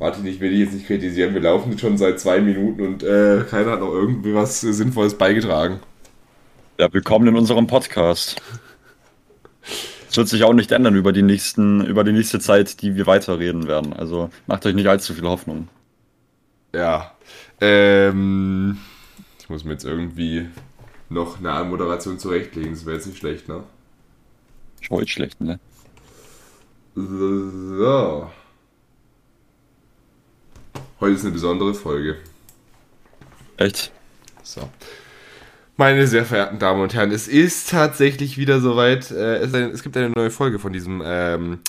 Martin, ich will dich jetzt nicht kritisieren. Wir laufen schon seit zwei Minuten und äh, keiner hat noch irgendwie was Sinnvolles beigetragen. Ja, willkommen in unserem Podcast. Es wird sich auch nicht ändern über die, nächsten, über die nächste Zeit, die wir weiterreden werden. Also macht euch nicht allzu viel Hoffnung. Ja. Ähm, ich muss mir jetzt irgendwie noch eine Anmoderation zurechtlegen. Das wäre jetzt nicht schlecht, ne? Ich wollte schlecht, ne? So. Heute ist eine besondere Folge. Echt? So. Meine sehr verehrten Damen und Herren, es ist tatsächlich wieder soweit. Äh, es, es, gibt eine neue Folge von diesem ähm,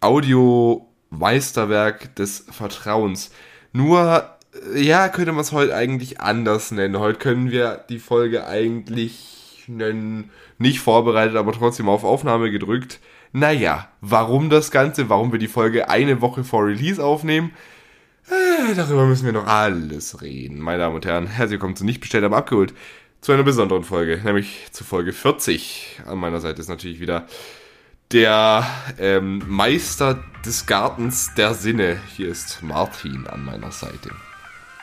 Audio-Meisterwerk des Vertrauens. Nur, äh, ja, könnte man es heute eigentlich anders nennen. Heute können wir die Folge eigentlich nennen, nicht vorbereitet, aber trotzdem auf Aufnahme gedrückt. Naja, warum das Ganze? Warum wir die Folge eine Woche vor Release aufnehmen? Äh, darüber müssen wir noch alles reden. Meine Damen und Herren, herzlich willkommen zu Nicht bestellt, aber abgeholt. Zu einer besonderen Folge, nämlich zu Folge 40. An meiner Seite ist natürlich wieder der ähm, Meister des Gartens der Sinne. Hier ist Martin an meiner Seite.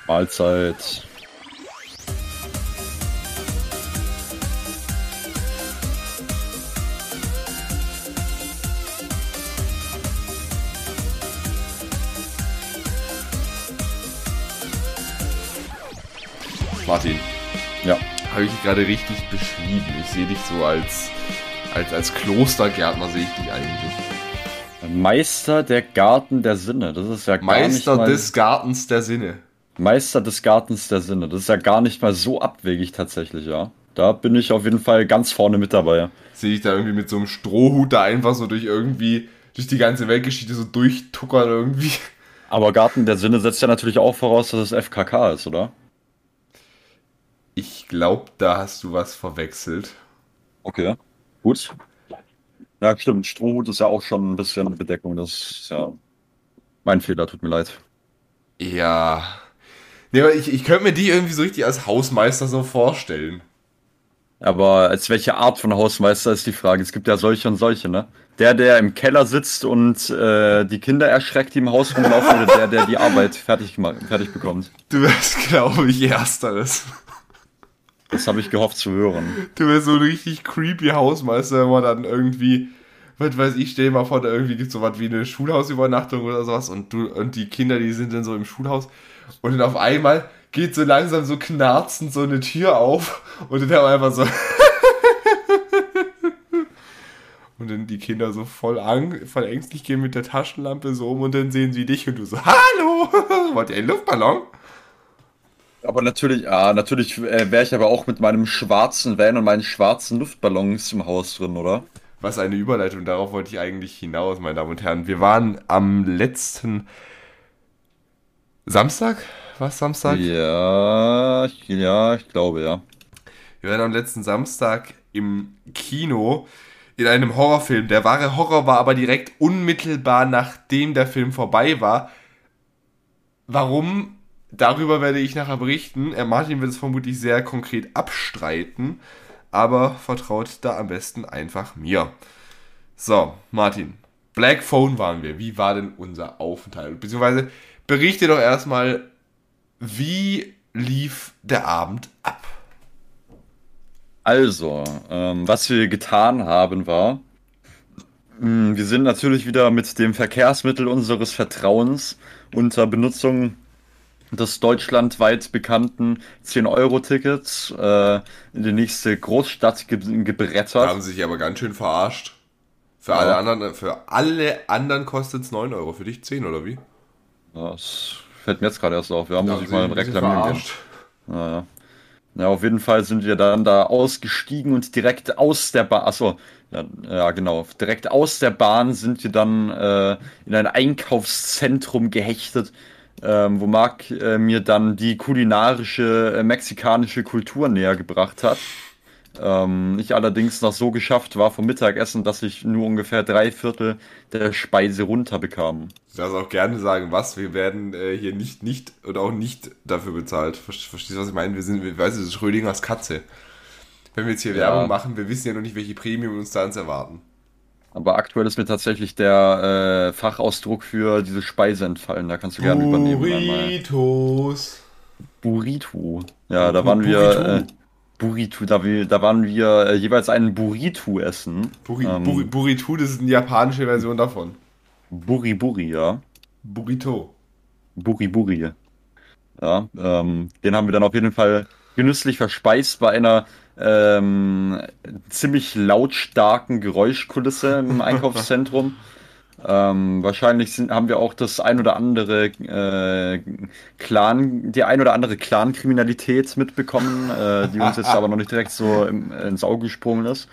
Mahlzeit. Martin. Ja. Habe ich dich gerade richtig beschrieben. Ich sehe dich so als, als, als Klostergärtner, sehe ich dich eigentlich. Meister der Garten der Sinne. Das ist ja gar Meister nicht mal, des Gartens der Sinne. Meister des Gartens der Sinne. Das ist ja gar nicht mal so abwegig tatsächlich, ja. Da bin ich auf jeden Fall ganz vorne mit dabei. Sehe ich da irgendwie mit so einem Strohhut da einfach so durch irgendwie, durch die ganze Weltgeschichte so durchtuckern irgendwie. Aber Garten der Sinne setzt ja natürlich auch voraus, dass es FKK ist, oder? Ich glaube, da hast du was verwechselt. Okay, gut. Ja, stimmt. Strohhut ist ja auch schon ein bisschen Bedeckung. Das ist ja mein Fehler, tut mir leid. Ja. Nee, aber ich, ich könnte mir die irgendwie so richtig als Hausmeister so vorstellen. Aber als welche Art von Hausmeister ist die Frage. Es gibt ja solche und solche, ne? Der, der im Keller sitzt und äh, die Kinder erschreckt, die im Haus rumlaufen, oder der, der die Arbeit fertig, fertig bekommt? Du wärst, glaube ich, ersteres. Das habe ich gehofft zu hören. Du wärst so ein richtig creepy Hausmeister, wenn man dann irgendwie, was weiß ich, stell dir mal vor, da irgendwie gibt es so was wie eine Schulhausübernachtung oder sowas und du und die Kinder, die sind dann so im Schulhaus und dann auf einmal geht so langsam so knarzend so eine Tür auf und dann haben wir einfach so und dann die Kinder so voll, ang voll ängstlich gehen mit der Taschenlampe so um und dann sehen sie dich und du so, hallo, wollt ihr einen Luftballon? Aber natürlich, ah, natürlich äh, wäre ich aber auch mit meinem schwarzen Van und meinen schwarzen Luftballons im Haus drin, oder? Was eine Überleitung, darauf wollte ich eigentlich hinaus, meine Damen und Herren. Wir waren am letzten Samstag? Was Samstag? Ja, ich, ja, ich glaube, ja. Wir waren am letzten Samstag im Kino in einem Horrorfilm. Der wahre Horror war aber direkt unmittelbar nachdem der Film vorbei war. Warum? Darüber werde ich nachher berichten. Äh, Martin wird es vermutlich sehr konkret abstreiten, aber vertraut da am besten einfach mir. So, Martin. Black Phone waren wir. Wie war denn unser Aufenthalt? Beziehungsweise berichte doch erstmal, wie lief der Abend ab? Also, ähm, was wir getan haben war, mh, wir sind natürlich wieder mit dem Verkehrsmittel unseres Vertrauens unter Benutzung des deutschlandweit bekannten 10-Euro-Tickets äh, in die nächste Großstadt ge gebrettert. Da haben sie sich aber ganz schön verarscht. Für, ja. alle, anderen, für alle anderen kostet es 9 Euro, für dich 10 oder wie? Das fällt mir jetzt gerade erst auf. Ja, muss ich mal reklamieren gehen. Naja. Ja, auf jeden Fall sind wir dann da ausgestiegen und direkt aus der Bahn, achso, ja, ja, genau, direkt aus der Bahn sind wir dann äh, in ein Einkaufszentrum gehechtet, ähm, wo Marc äh, mir dann die kulinarische äh, mexikanische Kultur näher gebracht hat. Ähm, ich allerdings noch so geschafft war vom Mittagessen, dass ich nur ungefähr drei Viertel der Speise runterbekam. Du darfst auch gerne sagen, was. Wir werden äh, hier nicht, nicht oder auch nicht dafür bezahlt. Verstehst du, was ich meine? Wir sind, wir, weißt du, das ist Schrödingers Katze. Wenn wir jetzt hier ja. Werbung machen, wir wissen ja noch nicht, welche Premium uns da uns erwarten. Aber aktuell ist mir tatsächlich der äh, Fachausdruck für diese Speise entfallen. Da kannst du gerne übernehmen. Burritos. Burrito. Ja, da waren Burrito. wir. Äh, Burrito, da, wir, da waren wir äh, jeweils einen Burrito essen. Buri, ähm, Buri, Burrito, das ist eine japanische Version davon. Buri Buri, ja. Burrito. Buri Buri. Ja, ähm, den haben wir dann auf jeden Fall genüsslich verspeist bei einer ähm, ziemlich lautstarken Geräuschkulisse im Einkaufszentrum. Ähm, wahrscheinlich sind, haben wir auch das ein oder andere äh, Clan, die ein oder andere Clan-Kriminalität mitbekommen, äh, die uns jetzt aber noch nicht direkt so im, ins Auge gesprungen ist,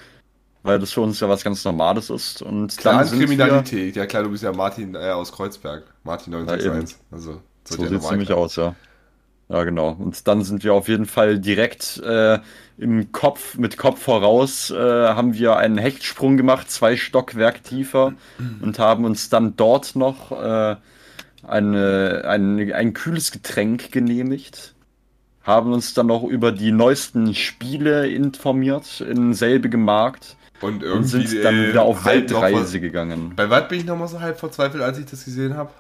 weil das für uns ja was ganz Normales ist. Und Clan-Kriminalität, ja klar, du bist ja Martin äh, aus Kreuzberg, Martin 961. Ja, also so sieht es nämlich aus, ja. Ja, genau. Und dann sind wir auf jeden Fall direkt äh, im Kopf, mit Kopf voraus, äh, haben wir einen Hechtsprung gemacht, zwei Stockwerk tiefer und haben uns dann dort noch äh, eine, ein, ein kühles Getränk genehmigt. Haben uns dann noch über die neuesten Spiele informiert in selbigem Markt. Und, irgendwie, und sind dann wieder auf Weltreise gegangen. Bei was bin ich nochmal so halb verzweifelt, als ich das gesehen habe?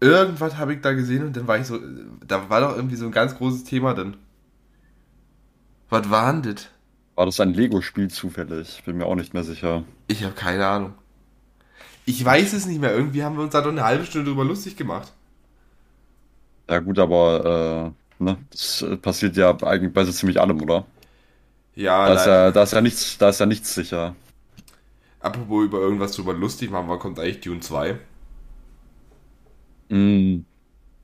Irgendwas habe ich da gesehen und dann war ich so, da war doch irgendwie so ein ganz großes Thema drin. Was war denn das? War das ein Lego-Spiel zufällig? Bin mir auch nicht mehr sicher. Ich habe keine Ahnung. Ich weiß es nicht mehr. Irgendwie haben wir uns da doch eine halbe Stunde drüber lustig gemacht. Ja gut, aber äh, ne, das äh, passiert ja eigentlich bei so ziemlich allem, oder? Ja, da ist ja, da ist ja nichts, da ist ja nichts sicher. Apropos über irgendwas drüber lustig machen, wann kommt eigentlich Dune 2? Mm,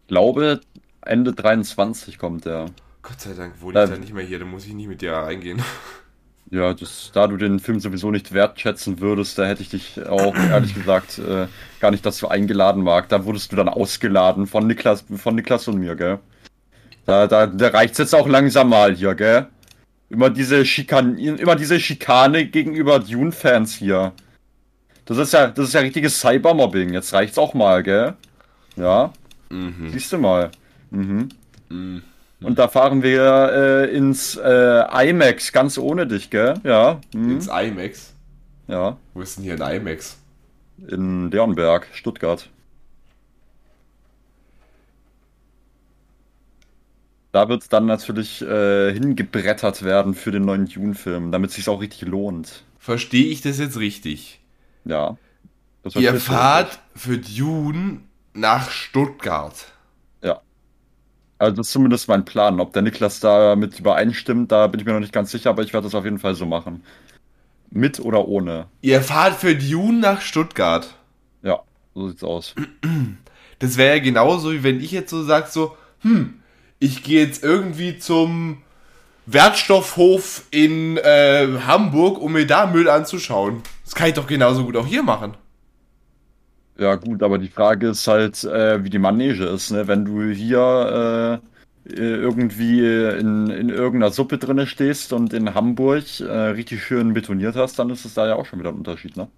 glaube, Ende 23 kommt der. Gott sei Dank wohne ich da nicht mehr hier, dann muss ich nicht mit dir reingehen. Ja, das, da du den Film sowieso nicht wertschätzen würdest, da hätte ich dich auch ehrlich gesagt äh, gar nicht dazu eingeladen mag. Da wurdest du dann ausgeladen von Niklas, von Niklas und mir, gell? Da, da, da reicht's jetzt auch langsam mal hier, gell? Immer diese Schikane, immer diese Schikane gegenüber Dune-Fans hier. Das ist ja, das ist ja richtiges Cybermobbing. Jetzt reicht's auch mal, gell? Ja. Mhm. Siehst du mal. Mhm. Mhm. Und da fahren wir äh, ins äh, IMAX, ganz ohne dich, gell? Ja. Mhm. Ins IMAX? Ja. Wo ist denn hier ein IMAX? In Leonberg, Stuttgart. Da wird es dann natürlich äh, hingebrettert werden für den neuen Dune-Film, damit es sich auch richtig lohnt. Verstehe ich das jetzt richtig? Ja. Ihr fahrt für Dune nach Stuttgart. Also das ist zumindest mein Plan. Ob der Niklas da mit übereinstimmt, da bin ich mir noch nicht ganz sicher, aber ich werde das auf jeden Fall so machen. Mit oder ohne. Ihr fahrt für Dune nach Stuttgart. Ja, so sieht's aus. Das wäre ja genauso, wie wenn ich jetzt so sag, so, hm, ich gehe jetzt irgendwie zum Wertstoffhof in äh, Hamburg, um mir da Müll anzuschauen. Das kann ich doch genauso gut auch hier machen. Ja, gut, aber die Frage ist halt, äh, wie die Manege ist. Ne? Wenn du hier äh, irgendwie in, in irgendeiner Suppe drinne stehst und in Hamburg äh, richtig schön betoniert hast, dann ist es da ja auch schon wieder ein Unterschied, ne?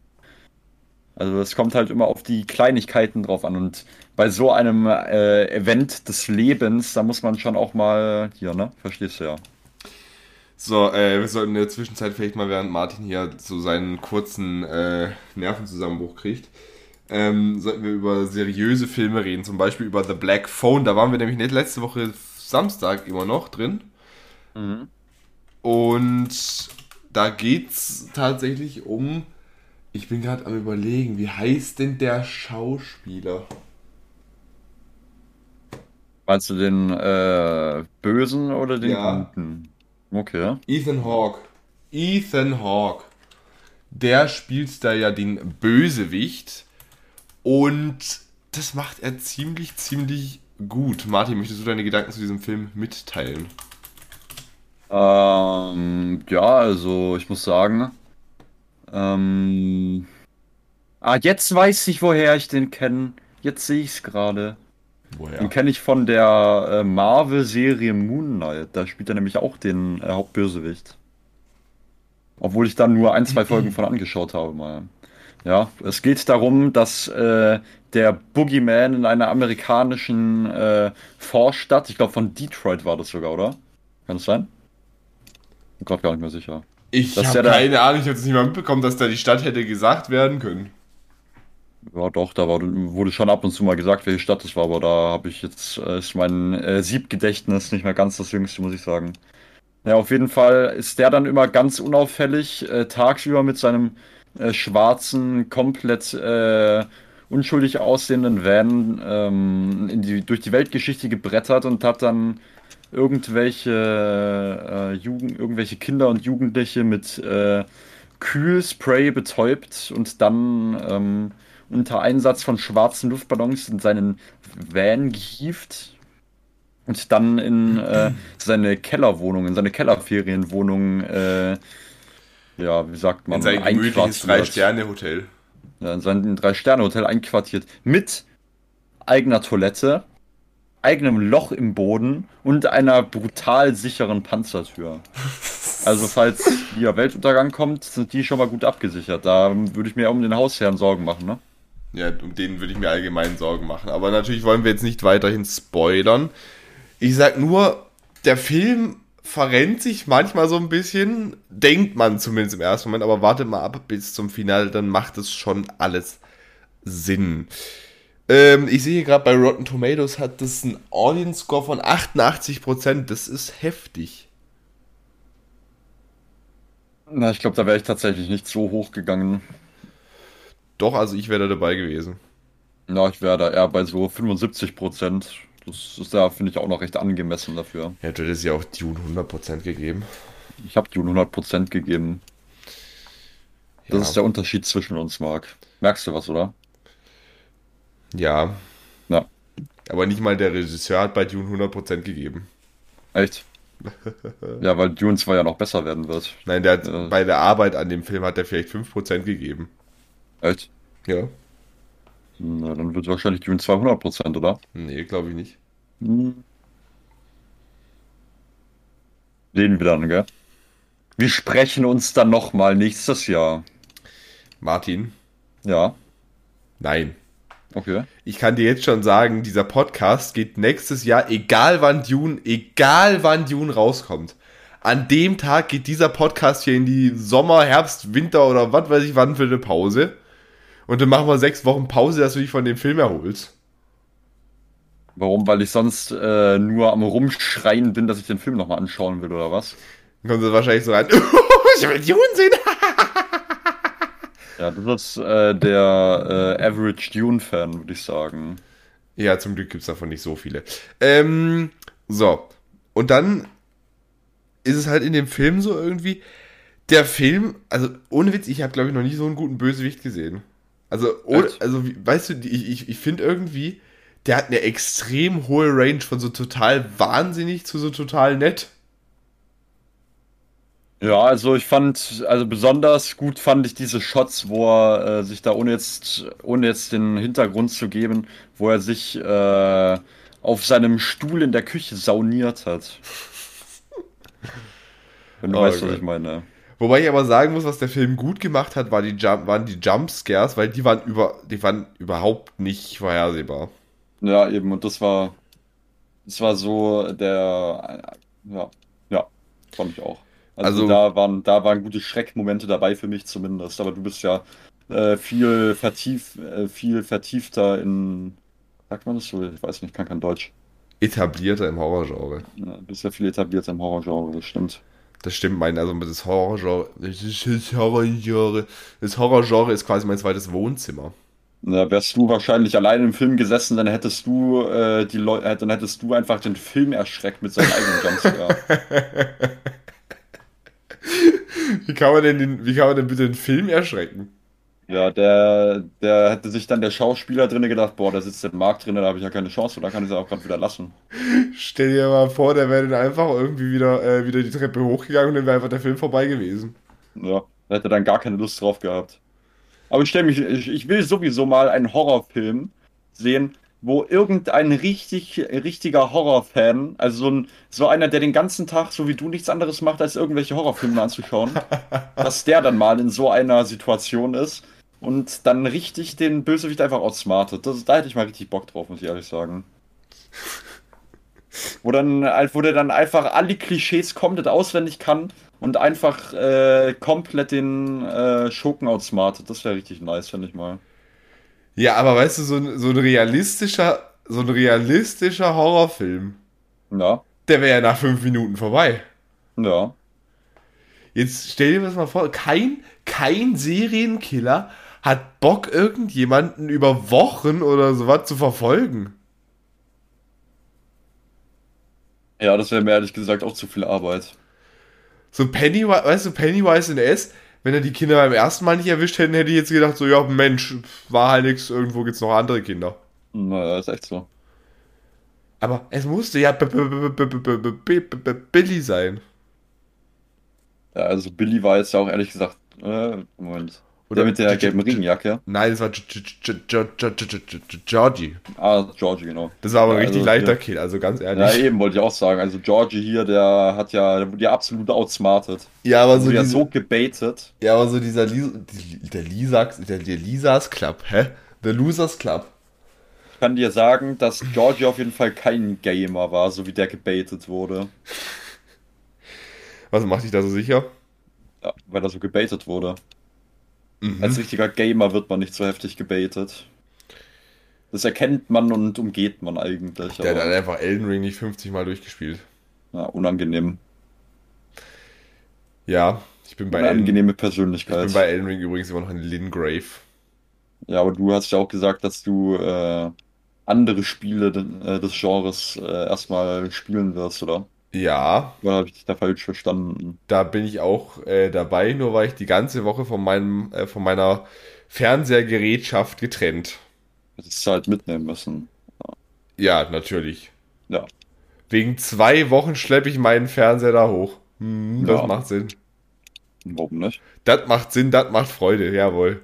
Also es kommt halt immer auf die Kleinigkeiten drauf an. Und bei so einem äh, Event des Lebens, da muss man schon auch mal hier, ne? Verstehst du ja. So, äh, wir sollten in der Zwischenzeit vielleicht mal, während Martin hier so seinen kurzen äh, Nervenzusammenbruch kriegt, ähm, sollten wir über seriöse Filme reden, zum Beispiel über The Black Phone. Da waren wir nämlich nicht letzte Woche Samstag immer noch drin. Mhm. Und da geht es tatsächlich um. Ich bin gerade am Überlegen, wie heißt denn der Schauspieler? Meinst du den äh, Bösen oder den ja. Guten? Okay. Ethan Hawke. Ethan Hawke. Der spielt da ja den Bösewicht und das macht er ziemlich, ziemlich gut. Martin, möchtest du deine Gedanken zu diesem Film mitteilen? Ähm, ja, also ich muss sagen. Ähm, ah, jetzt weiß ich, woher ich den kenne. Jetzt sehe ich es gerade. Woher? Den kenne ich von der äh, Marvel-Serie Moon Knight. Da spielt er nämlich auch den äh, Hauptbösewicht. Obwohl ich dann nur ein, zwei Folgen von angeschaut habe mal. Ja, es geht darum, dass äh, der Boogeyman in einer amerikanischen äh, Vorstadt, ich glaube von Detroit war das sogar, oder? Kann das sein? Ich bin gerade gar nicht mehr sicher. Ich habe keine Ahnung, ich habe es nicht mal mitbekommen, dass da die Stadt hätte gesagt werden können. Ja, doch, da war, wurde schon ab und zu mal gesagt, welche Stadt es war, aber da habe ich jetzt, äh, ist mein äh, Siebgedächtnis nicht mehr ganz das jüngste, muss ich sagen. Ja, auf jeden Fall ist der dann immer ganz unauffällig, äh, tagsüber mit seinem äh, schwarzen, komplett äh, unschuldig aussehenden Van ähm, die, durch die Weltgeschichte gebrettert und hat dann irgendwelche, äh, Jugend, irgendwelche Kinder und Jugendliche mit äh, Kühlspray betäubt und dann ähm, unter Einsatz von schwarzen Luftballons in seinen Van gehievt und dann in äh, seine Kellerwohnung, in seine Kellerferienwohnung, äh, ja, wie sagt man, in sein gemütliches Drei-Sterne-Hotel. Ja, in sein Drei-Sterne-Hotel einquartiert. Mit eigener Toilette, eigenem Loch im Boden und einer brutal sicheren Panzertür. Also falls hier Weltuntergang kommt, sind die schon mal gut abgesichert. Da würde ich mir um den Hausherrn Sorgen machen, ne? Ja, um den würde ich mir allgemein Sorgen machen. Aber natürlich wollen wir jetzt nicht weiterhin spoilern. Ich sag nur, der Film verrennt sich manchmal so ein bisschen, denkt man zumindest im ersten Moment, aber wartet mal ab bis zum Finale, dann macht es schon alles Sinn. Ähm, ich sehe gerade bei Rotten Tomatoes hat das einen Audience Score von 88%, das ist heftig. Na, ich glaube, da wäre ich tatsächlich nicht so hoch gegangen. Doch, also ich wäre da dabei gewesen. Na, ich wäre da eher bei so 75 Prozent. Das ist da, finde ich, auch noch recht angemessen dafür. Ja, du hättest ja auch Dune 100% gegeben. Ich habe Dune 100% gegeben. Das ja. ist der Unterschied zwischen uns, Marc. Merkst du was, oder? Ja. Ja. Aber nicht mal der Regisseur hat bei Dune 100% gegeben. Echt? ja, weil Dune 2 ja noch besser werden wird. Nein, der hat, äh. bei der Arbeit an dem Film hat er vielleicht 5% gegeben. Echt? Ja. Na, dann wird wahrscheinlich Dune 200%, oder? Nee, glaube ich nicht. Hm. Sehen wir dann, gell? Wir sprechen uns dann nochmal nächstes Jahr. Martin? Ja. Nein. Okay. Ich kann dir jetzt schon sagen, dieser Podcast geht nächstes Jahr, egal wann Dune, egal wann Dune rauskommt. An dem Tag geht dieser Podcast hier in die Sommer, Herbst, Winter oder was weiß ich wann für eine Pause. Und dann machen wir sechs Wochen Pause, dass du dich von dem Film erholst. Warum? Weil ich sonst äh, nur am Rumschreien bin, dass ich den Film nochmal anschauen will, oder was? Dann kommen sie wahrscheinlich so rein. ich will Dune sehen. ja, das ist äh, der äh, Average Dune-Fan, würde ich sagen. Ja, zum Glück gibt es davon nicht so viele. Ähm, so. Und dann ist es halt in dem Film so irgendwie. Der Film, also ohne Witz, ich habe glaube ich noch nie so einen guten Bösewicht gesehen. Also, ohne, also weißt du, ich, ich, ich finde irgendwie, der hat eine extrem hohe Range von so total wahnsinnig zu so total nett. Ja, also ich fand, also besonders gut fand ich diese Shots, wo er äh, sich da ohne jetzt, ohne jetzt den Hintergrund zu geben, wo er sich äh, auf seinem Stuhl in der Küche sauniert hat. Wenn du oh, weißt, was ich meine. Wobei ich aber sagen muss, was der Film gut gemacht hat, war die Jump, waren die Jumpscares, weil die waren über, die waren überhaupt nicht vorhersehbar. Ja, eben, und das war, das war so der, ja, ja, fand ich auch. Also, also da waren, da waren gute Schreckmomente dabei für mich zumindest, aber du bist ja äh, viel vertief, äh, viel vertiefter in, sagt man das so? Ich weiß nicht, ich kann kein Deutsch. Etablierter im Horrorgenre. Ja, du bist ja viel etablierter im Horrorgenre, das stimmt. Das stimmt, mein, also das Horrorgenre, das Horrorgenre, das Horrorgenre ist quasi mein zweites Wohnzimmer. Na, wärst du wahrscheinlich allein im Film gesessen, dann hättest du äh, die Leute, äh, dann hättest du einfach den Film erschreckt mit seinem eigenen Jumpscare. wie kann man denn den, wie kann man denn bitte den Film erschrecken? Ja, der, der hätte sich dann der Schauspieler drinnen gedacht, boah, da sitzt der Markt drin, da habe ich ja keine Chance, da kann ich es auch gerade wieder lassen. Stell dir mal vor, der wäre dann einfach irgendwie wieder, äh, wieder die Treppe hochgegangen und dann wäre einfach der Film vorbei gewesen. Ja, da hätte dann gar keine Lust drauf gehabt. Aber ich stelle mich, ich, ich will sowieso mal einen Horrorfilm sehen, wo irgendein richtig, richtiger Horrorfan, also so, ein, so einer, der den ganzen Tag, so wie du, nichts anderes macht, als irgendwelche Horrorfilme anzuschauen, dass der dann mal in so einer Situation ist und dann richtig den Bösewicht einfach outsmartet. Das, da hätte ich mal richtig Bock drauf, muss ich ehrlich sagen. Wo dann, wo der dann einfach alle Klischees komplett auswendig kann und einfach äh, komplett den äh, Schurken outsmartet. Das wäre richtig nice, finde ich mal. Ja, aber weißt du, so ein, so ein realistischer, so ein realistischer Horrorfilm. Ja. Der wäre ja nach fünf Minuten vorbei. Ja. Jetzt stell dir das mal vor, kein, kein Serienkiller hat Bock, irgendjemanden über Wochen oder sowas zu verfolgen. Ja, das wäre mir ehrlich gesagt auch zu viel Arbeit. So Pennywise, weißt du, Pennywise in S, wenn er die Kinder beim ersten Mal nicht erwischt hätten, hätte ich jetzt gedacht, so, ja, Mensch, war halt nichts, irgendwo gibt's noch andere Kinder. Na, ist echt so. Aber es musste ja Billy sein. Ja, also Billy war jetzt ja auch ehrlich gesagt, äh, Moment. Oder der mit der gelben Regenjacke. Nein, das war Georgie. Ah, Georgie, genau. Das war aber ein richtig also leichter Kill, also ganz ehrlich. Ja, eben, wollte ich auch sagen. Also Georgie hier, der hat ja, der wurde ja absolut outsmartet. Ja, aber so, Also ja diese, so gebaitet. ja, aber so dieser der Lisas, der, der Lisas Club, hä? Der Losers Club. Ich kann dir sagen, dass Georgie auf jeden Fall kein Gamer war, so wie der gebaitet wurde. Was macht dich da so sicher? Ja, weil er so gebaitet wurde. Mhm. Als richtiger Gamer wird man nicht so heftig gebaitet. Das erkennt man und umgeht man eigentlich. Der hat einfach Elden Ring nicht 50 Mal durchgespielt. ja, unangenehm. Ja, ich bin bei, Eine Elden, angenehme ich Persönlichkeit. bin bei Elden Ring übrigens immer noch in Lingrave. Ja, aber du hast ja auch gesagt, dass du äh, andere Spiele äh, des Genres äh, erstmal spielen wirst, oder? Ja, Oder habe ich dich da falsch verstanden? da bin ich auch äh, dabei, nur war ich die ganze Woche von meinem, äh, von meiner Fernsehergerätschaft getrennt. Hättest du halt mitnehmen müssen. Ja, natürlich. Ja. Wegen zwei Wochen schleppe ich meinen Fernseher da hoch. Hm, das Ja. macht Sinn. Warum nicht? Das macht Sinn, das macht Freude, jawohl.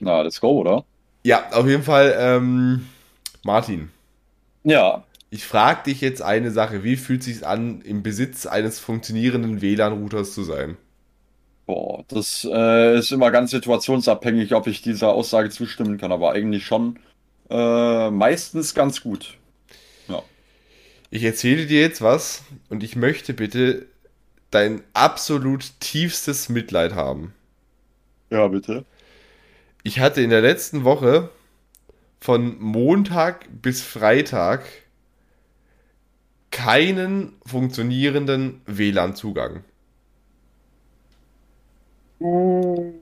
Na, let's go, oder? Ja, auf jeden Fall, ähm, Martin, Ja. Ich frage dich jetzt eine Sache. Wie fühlt sich's an, im Besitz eines funktionierenden WLAN-Routers zu sein? Boah, das äh, ist immer ganz situationsabhängig, ob ich dieser Aussage zustimmen kann, aber eigentlich schon äh, meistens ganz gut. Ja. Ich erzähle dir jetzt was und ich möchte bitte dein absolut tiefstes Mitleid haben. Ja, bitte. Ich hatte in der letzten Woche von Montag bis Freitag keinen funktionierenden WLAN-Zugang. Und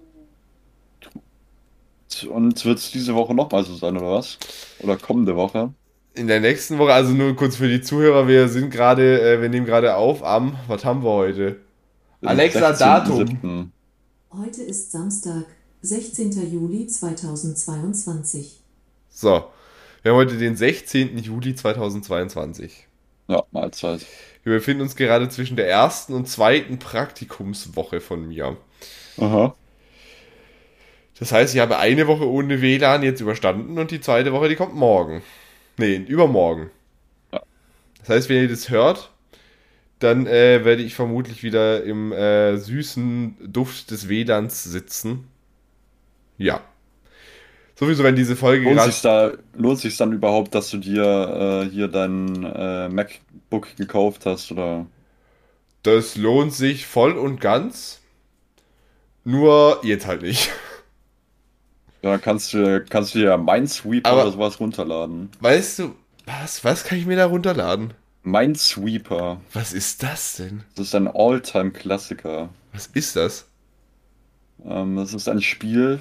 wird es diese Woche nochmal so sein, oder was? Oder kommende Woche? In der nächsten Woche, also nur kurz für die Zuhörer, wir sind gerade, äh, wir nehmen gerade auf am, was haben wir heute? Alexa, 16.07.. Datum. Heute ist Samstag, 16. Juli 2022. So, wir haben heute den 16. Juli 2022. Ja, Mahlzeit. Wir befinden uns gerade zwischen der ersten und zweiten Praktikumswoche von mir. Aha. Das heißt, ich habe eine Woche ohne WLAN jetzt überstanden und die zweite Woche, die kommt morgen. Nee, übermorgen. Ja. Das heißt, wenn ihr das hört, dann äh, werde ich vermutlich wieder im äh, süßen Duft des WLANs sitzen. Ja. Sowieso, wenn diese Folge Lohnt sich da, lohnt sich dann überhaupt, dass du dir äh, hier dein äh, MacBook gekauft hast, oder? Das lohnt sich voll und ganz. Nur jetzt halt nicht. Ja, kannst du, kannst du ja Minesweeper Aber- oder sowas runterladen. Weißt du, was, was kann ich mir da runterladen? Minesweeper, Was ist das denn? das ist ein All-Time-Klassiker. Was ist das? Ähm, das ist ein Spiel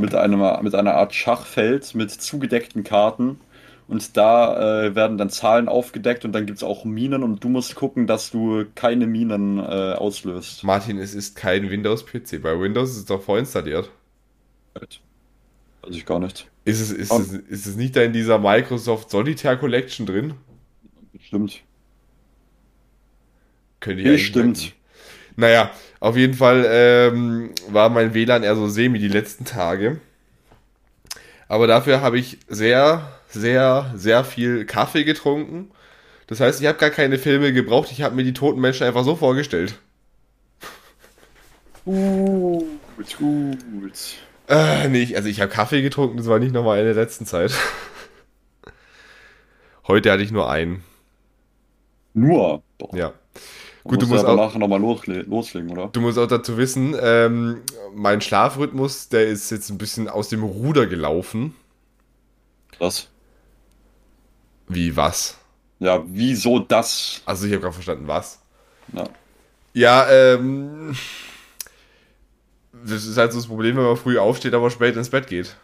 mit einem, mit einer Art Schachfeld mit zugedeckten Karten. Und da äh, werden dann Zahlen aufgedeckt und dann gibt es auch Minen und du musst gucken, dass du keine Minen äh, auslöst. Martin, es ist kein Windows-PC. Bei Windows ist es doch vorinstalliert. Weiß ich gar nicht. Ist es, ist, Oh. es, ist es nicht da in dieser Microsoft Solitaire Collection drin? Stimmt. Könnte ich Bestimmt. Naja, auf jeden Fall ähm, war mein WLAN eher so semi die letzten Tage. Aber dafür habe ich sehr, sehr, sehr viel Kaffee getrunken. Das heißt, ich habe gar keine Filme gebraucht. Ich habe mir die toten Menschen einfach so vorgestellt. Gut, gut. Äh, nee, also ich habe Kaffee getrunken. Das war nicht nochmal in der letzten Zeit. Heute hatte ich nur einen. Nur. Doch. Ja. Gut, du musst aber auch, nachher nochmal loslegen, oder? Du musst auch dazu wissen, ähm, mein Schlafrhythmus, der ist jetzt ein bisschen aus dem Ruder gelaufen. Was? Wie was? Ja, wieso das? Also ich habe gerade verstanden, was? Ja. Ja, ähm. Das ist halt so das Problem, wenn man früh aufsteht, aber spät ins Bett geht.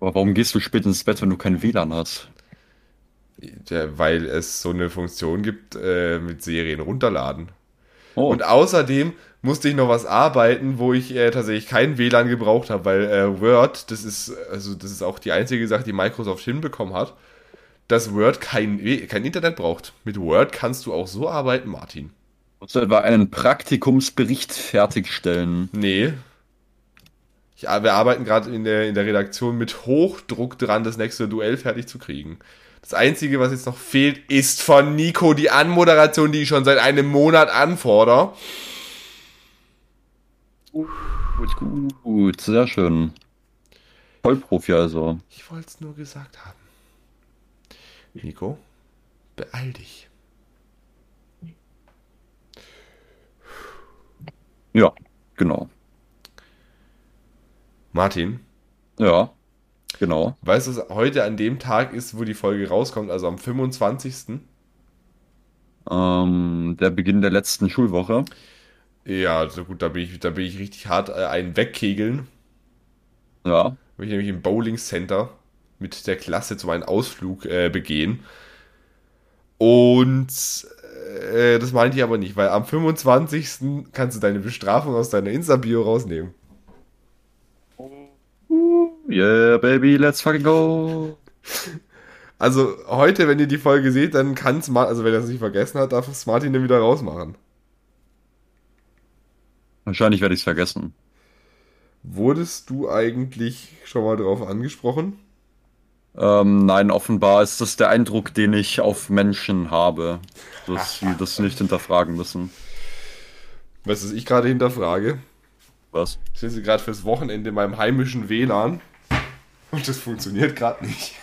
Aber warum gehst du spät ins Bett, wenn du kein WLAN hast? Ja, weil es so eine Funktion gibt äh, mit Serien runterladen. Oh. Und außerdem musste ich noch was arbeiten, wo ich äh, tatsächlich kein WLAN gebraucht habe, weil äh, Word, das ist, also das ist auch die einzige Sache, die Microsoft hinbekommen hat, dass Word kein, kein Internet braucht. Mit Word kannst du auch so arbeiten, Martin. Musst du etwa einen Praktikumsbericht fertigstellen? Nee. Ich, wir arbeiten gerade in der, in der Redaktion mit Hochdruck dran, das nächste Duell fertig zu kriegen. Das Einzige, was jetzt noch fehlt, ist von Nico die Anmoderation, die ich schon seit einem Monat anfordere. Gut, gut, sehr schön. Vollprofi also. Ich wollte es nur gesagt haben. Nico, beeil dich. Ja, genau. Martin? Ja. Genau. Weißt du, was heute an dem Tag ist, wo die Folge rauskommt, also am 25.? Ähm, der Beginn der letzten Schulwoche. Ja, so gut, da bin ich, da bin ich richtig hart äh, ein Wegkegeln. Ja. Will ich nämlich im Bowling Center mit der Klasse zu meinem Ausflug äh, begehen. Und äh, das meinte ich aber nicht, weil am 25. kannst du deine Bestrafung aus deiner Insta-Bio rausnehmen. Yeah, baby, let's fucking go. Also heute, wenn ihr die Folge seht, dann kann es mal, also wenn er es nicht vergessen hat, darf es Martin dann wieder rausmachen. Wahrscheinlich werde ich es vergessen. Wurdest du eigentlich schon mal darauf angesprochen? Ähm, nein, offenbar ist das der Eindruck, den ich auf Menschen habe, dass sie das nicht hinterfragen müssen. Weißt du, was ich gerade hinterfrage? Was? Ich sitze gerade fürs Wochenende in meinem heimischen WLAN und das funktioniert gerade nicht.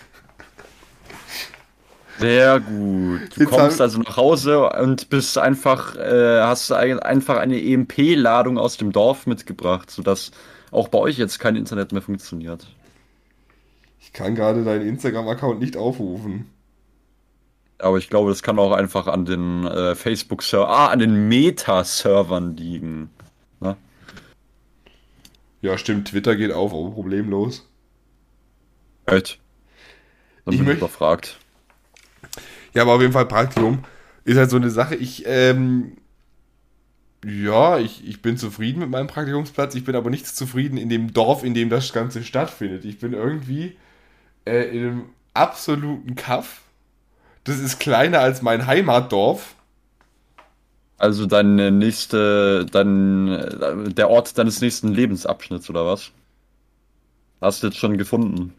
Sehr gut. Du Jetzt kommst also nach Hause und bist einfach, äh, hast einfach eine EMP-Ladung aus dem Dorf mitgebracht, sodass auch bei euch jetzt kein Internet mehr funktioniert. Ich kann gerade deinen Instagram-Account nicht aufrufen. Aber ich glaube, das kann auch einfach an den äh, Facebook-Server, ah, an den Meta-Servern liegen. Ne? Ja, stimmt, Twitter geht auf, aber problemlos. Echt? Dann ich bin ich überfragt. Ja, aber auf jeden Fall Praktikum ist halt so eine Sache. Ich, ähm, ja, ich, ich bin zufrieden mit meinem Praktikumsplatz. Ich bin aber nicht zufrieden in dem Dorf, in dem das Ganze stattfindet. Ich bin irgendwie äh, in einem absoluten Kaff. Das ist kleiner als mein Heimatdorf. Also deine nächste, dein, der Ort deines nächsten Lebensabschnitts oder was? Hast du jetzt schon gefunden?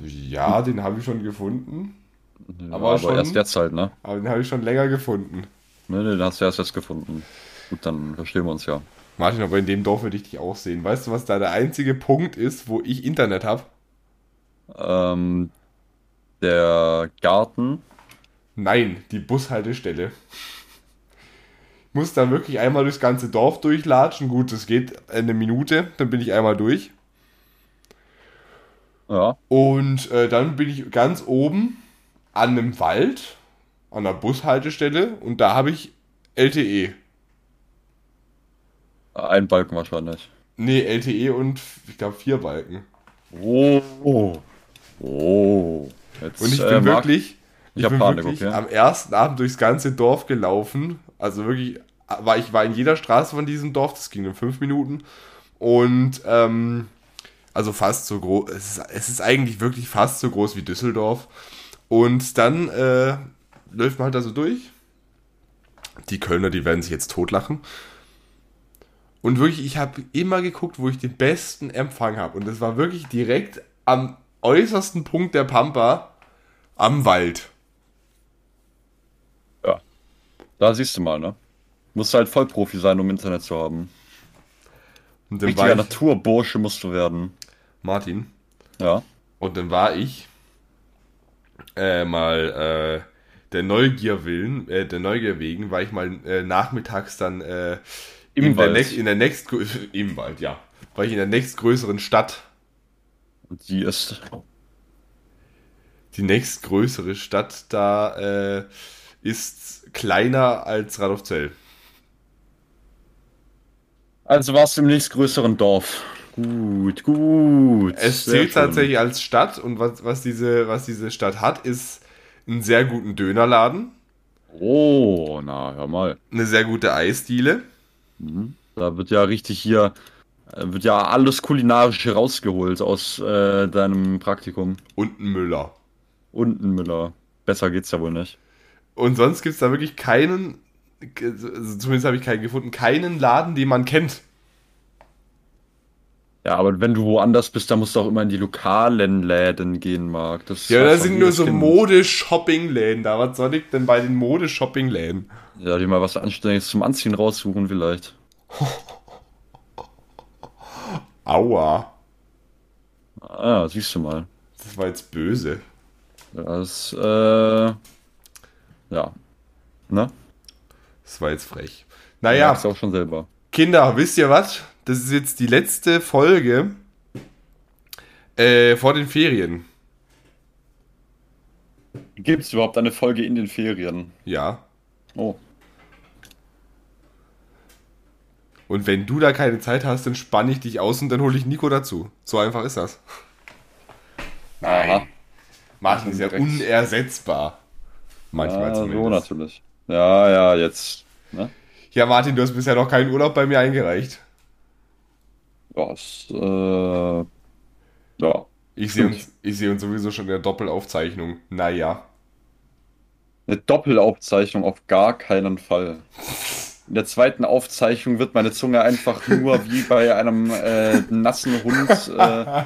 Ja, den habe ich schon gefunden. Ja, aber, aber schon, erst jetzt halt, ne? Aber den habe ich schon länger gefunden. Ne, den hast du erst jetzt gefunden. Gut, dann verstehen wir uns ja. Martin, aber in dem Dorf würde ich dich auch sehen. Weißt du, was da der einzige Punkt ist, wo ich Internet habe? Ähm, der Garten. Nein, die Bushaltestelle. Ich muss da wirklich einmal durchs ganze Dorf durchlatschen. Gut, das geht eine Minute, dann bin ich einmal durch. Ja. Und äh, dann bin ich ganz oben an einem Wald, an der Bushaltestelle und da habe ich LTE. Ein Balken wahrscheinlich. Nee, LTE und ich glaube vier Balken. Oh. Oh. Jetzt, und ich bin äh, wirklich, ich, ich bin Panik, wirklich okay. am ersten Abend durchs ganze Dorf gelaufen. Also wirklich, war ich war in jeder Straße von diesem Dorf, das ging in fünf Minuten. Und ähm, also fast so groß, es ist, es ist eigentlich wirklich fast so groß wie Düsseldorf. Und dann äh, läuft man halt da so durch. Die Kölner, die werden sich jetzt totlachen. Und wirklich, ich habe immer geguckt, wo ich den besten Empfang habe. Und das war wirklich direkt am äußersten Punkt der Pampa am Wald. Ja. Da siehst du mal, ne? Musst halt Vollprofi sein, um Internet zu haben. Und Richtiger Naturbursche musst du werden. Martin. Ja. Und dann war ich äh, mal äh, der Neugier willen, äh, der Neugier wegen, war ich mal äh, nachmittags dann äh, Im in, Wald. Der nächst, in der nächst im Wald, ja, war ich in der nächstgrößeren Stadt. Und die ist die nächstgrößere Stadt da äh, ist kleiner als Radolfzell. Also warst du im nächstgrößeren Dorf. Gut, gut. Es zählt tatsächlich als Stadt und was, was, diese, was diese Stadt hat, ist einen sehr guten Dönerladen. Oh, na, hör mal. Eine sehr gute Eisdiele. Mhm. Da wird ja richtig hier, äh, wird ja alles Kulinarische rausgeholt aus äh, deinem Praktikum. Und ein Müller. Und ein Müller. Besser geht's ja wohl nicht. Und sonst gibt's da wirklich keinen, also zumindest habe ich keinen gefunden, keinen Laden, den man kennt. Ja, aber wenn du woanders bist, dann musst du auch immer in die lokalen Läden gehen, Marc. Das ja, da sind nur so Mode-Shopping-Läden da. Was soll ich denn bei den Mode-Shopping-Läden? Ja, die mal was Anständiges zum Anziehen raussuchen vielleicht. Aua. Ah, ja, siehst du mal. Das war jetzt böse. Das, äh, ja. Ne? Das war jetzt frech. Naja. Du auch schon selber. Kinder, wisst ihr was? Das ist jetzt die letzte Folge äh, vor den Ferien. Gibt es überhaupt eine Folge in den Ferien? Ja. Oh. Und wenn du da keine Zeit hast, dann spanne ich dich aus und dann hole ich Nico dazu. So einfach ist das. Nein. Martin ist ja unersetzbar. Manchmal ja, zumindest. So natürlich. Ja, ja, jetzt. Ne? Ja, Martin, du hast bisher noch keinen Urlaub bei mir eingereicht. Was? Äh, ja. Ich sehe uns, seh uns sowieso schon in der Doppelaufzeichnung. Naja. Eine Doppelaufzeichnung auf gar keinen Fall. In der zweiten Aufzeichnung wird meine Zunge einfach nur wie bei einem äh, nassen Hund äh,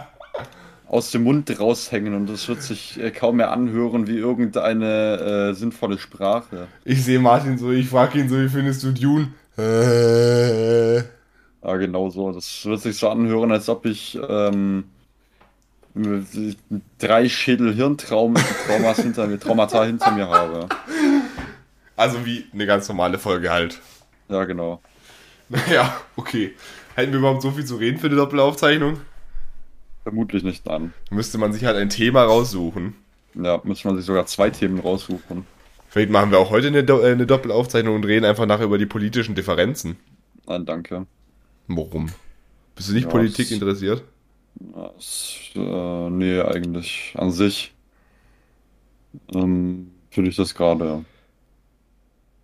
aus dem Mund raushängen und es wird sich äh, kaum mehr anhören wie irgendeine äh, sinnvolle Sprache. Ich sehe Martin so, ich frage ihn so, wie findest du Dune? Ja, genau so. Das wird sich so anhören, als ob ich ähm, drei Schädel Hirntraum Traumas hinter mir, Traumata hinter mir habe. Also wie eine ganz normale Folge halt. Ja, genau. Naja, okay. Hätten wir überhaupt so viel zu reden für die Doppelaufzeichnung? Vermutlich nicht, nein. Müsste man sich halt ein Thema raussuchen. Ja, müsste man sich sogar zwei Themen raussuchen. Vielleicht machen wir auch heute eine, Do äh, eine Doppelaufzeichnung und reden einfach nachher über die politischen Differenzen. Nein, danke. Warum? Bist du nicht ja, Politik es, interessiert? Es, äh, nee, eigentlich an sich ähm, finde ich das gerade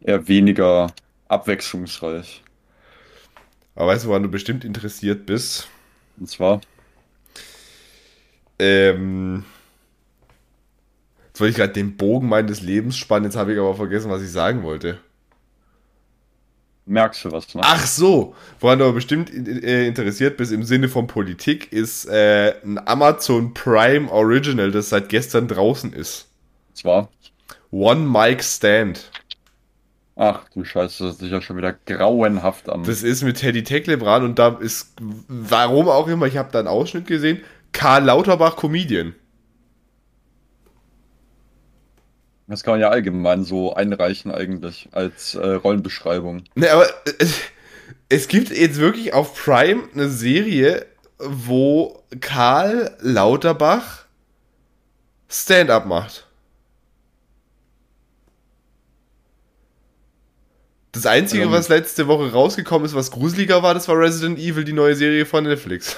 eher weniger abwechslungsreich. Aber weißt du, woran du bestimmt interessiert bist? Und zwar? Ähm, jetzt wollte ich gerade den Bogen meines Lebens spannen, jetzt habe ich aber vergessen, was ich sagen wollte merkst du was. Ne? Ach so, woran du aber bestimmt äh, interessiert bist im Sinne von Politik, ist äh, ein Amazon Prime Original, das seit gestern draußen ist. Und zwar? One Mic Stand. Ach du Scheiße, das ist sicher schon wieder grauenhaft an. Das ist mit Teddy Teklebran und da ist, warum auch immer, ich habe da einen Ausschnitt gesehen, Karl Lauterbach Comedian. Das kann man ja allgemein so einreichen eigentlich als äh, Rollenbeschreibung. Ne, aber es, es gibt jetzt wirklich auf Prime eine Serie, wo Karl Lauterbach Stand-up macht. Das Einzige, ähm, was letzte Woche rausgekommen ist, was gruseliger war, das war Resident Evil, die neue Serie von Netflix.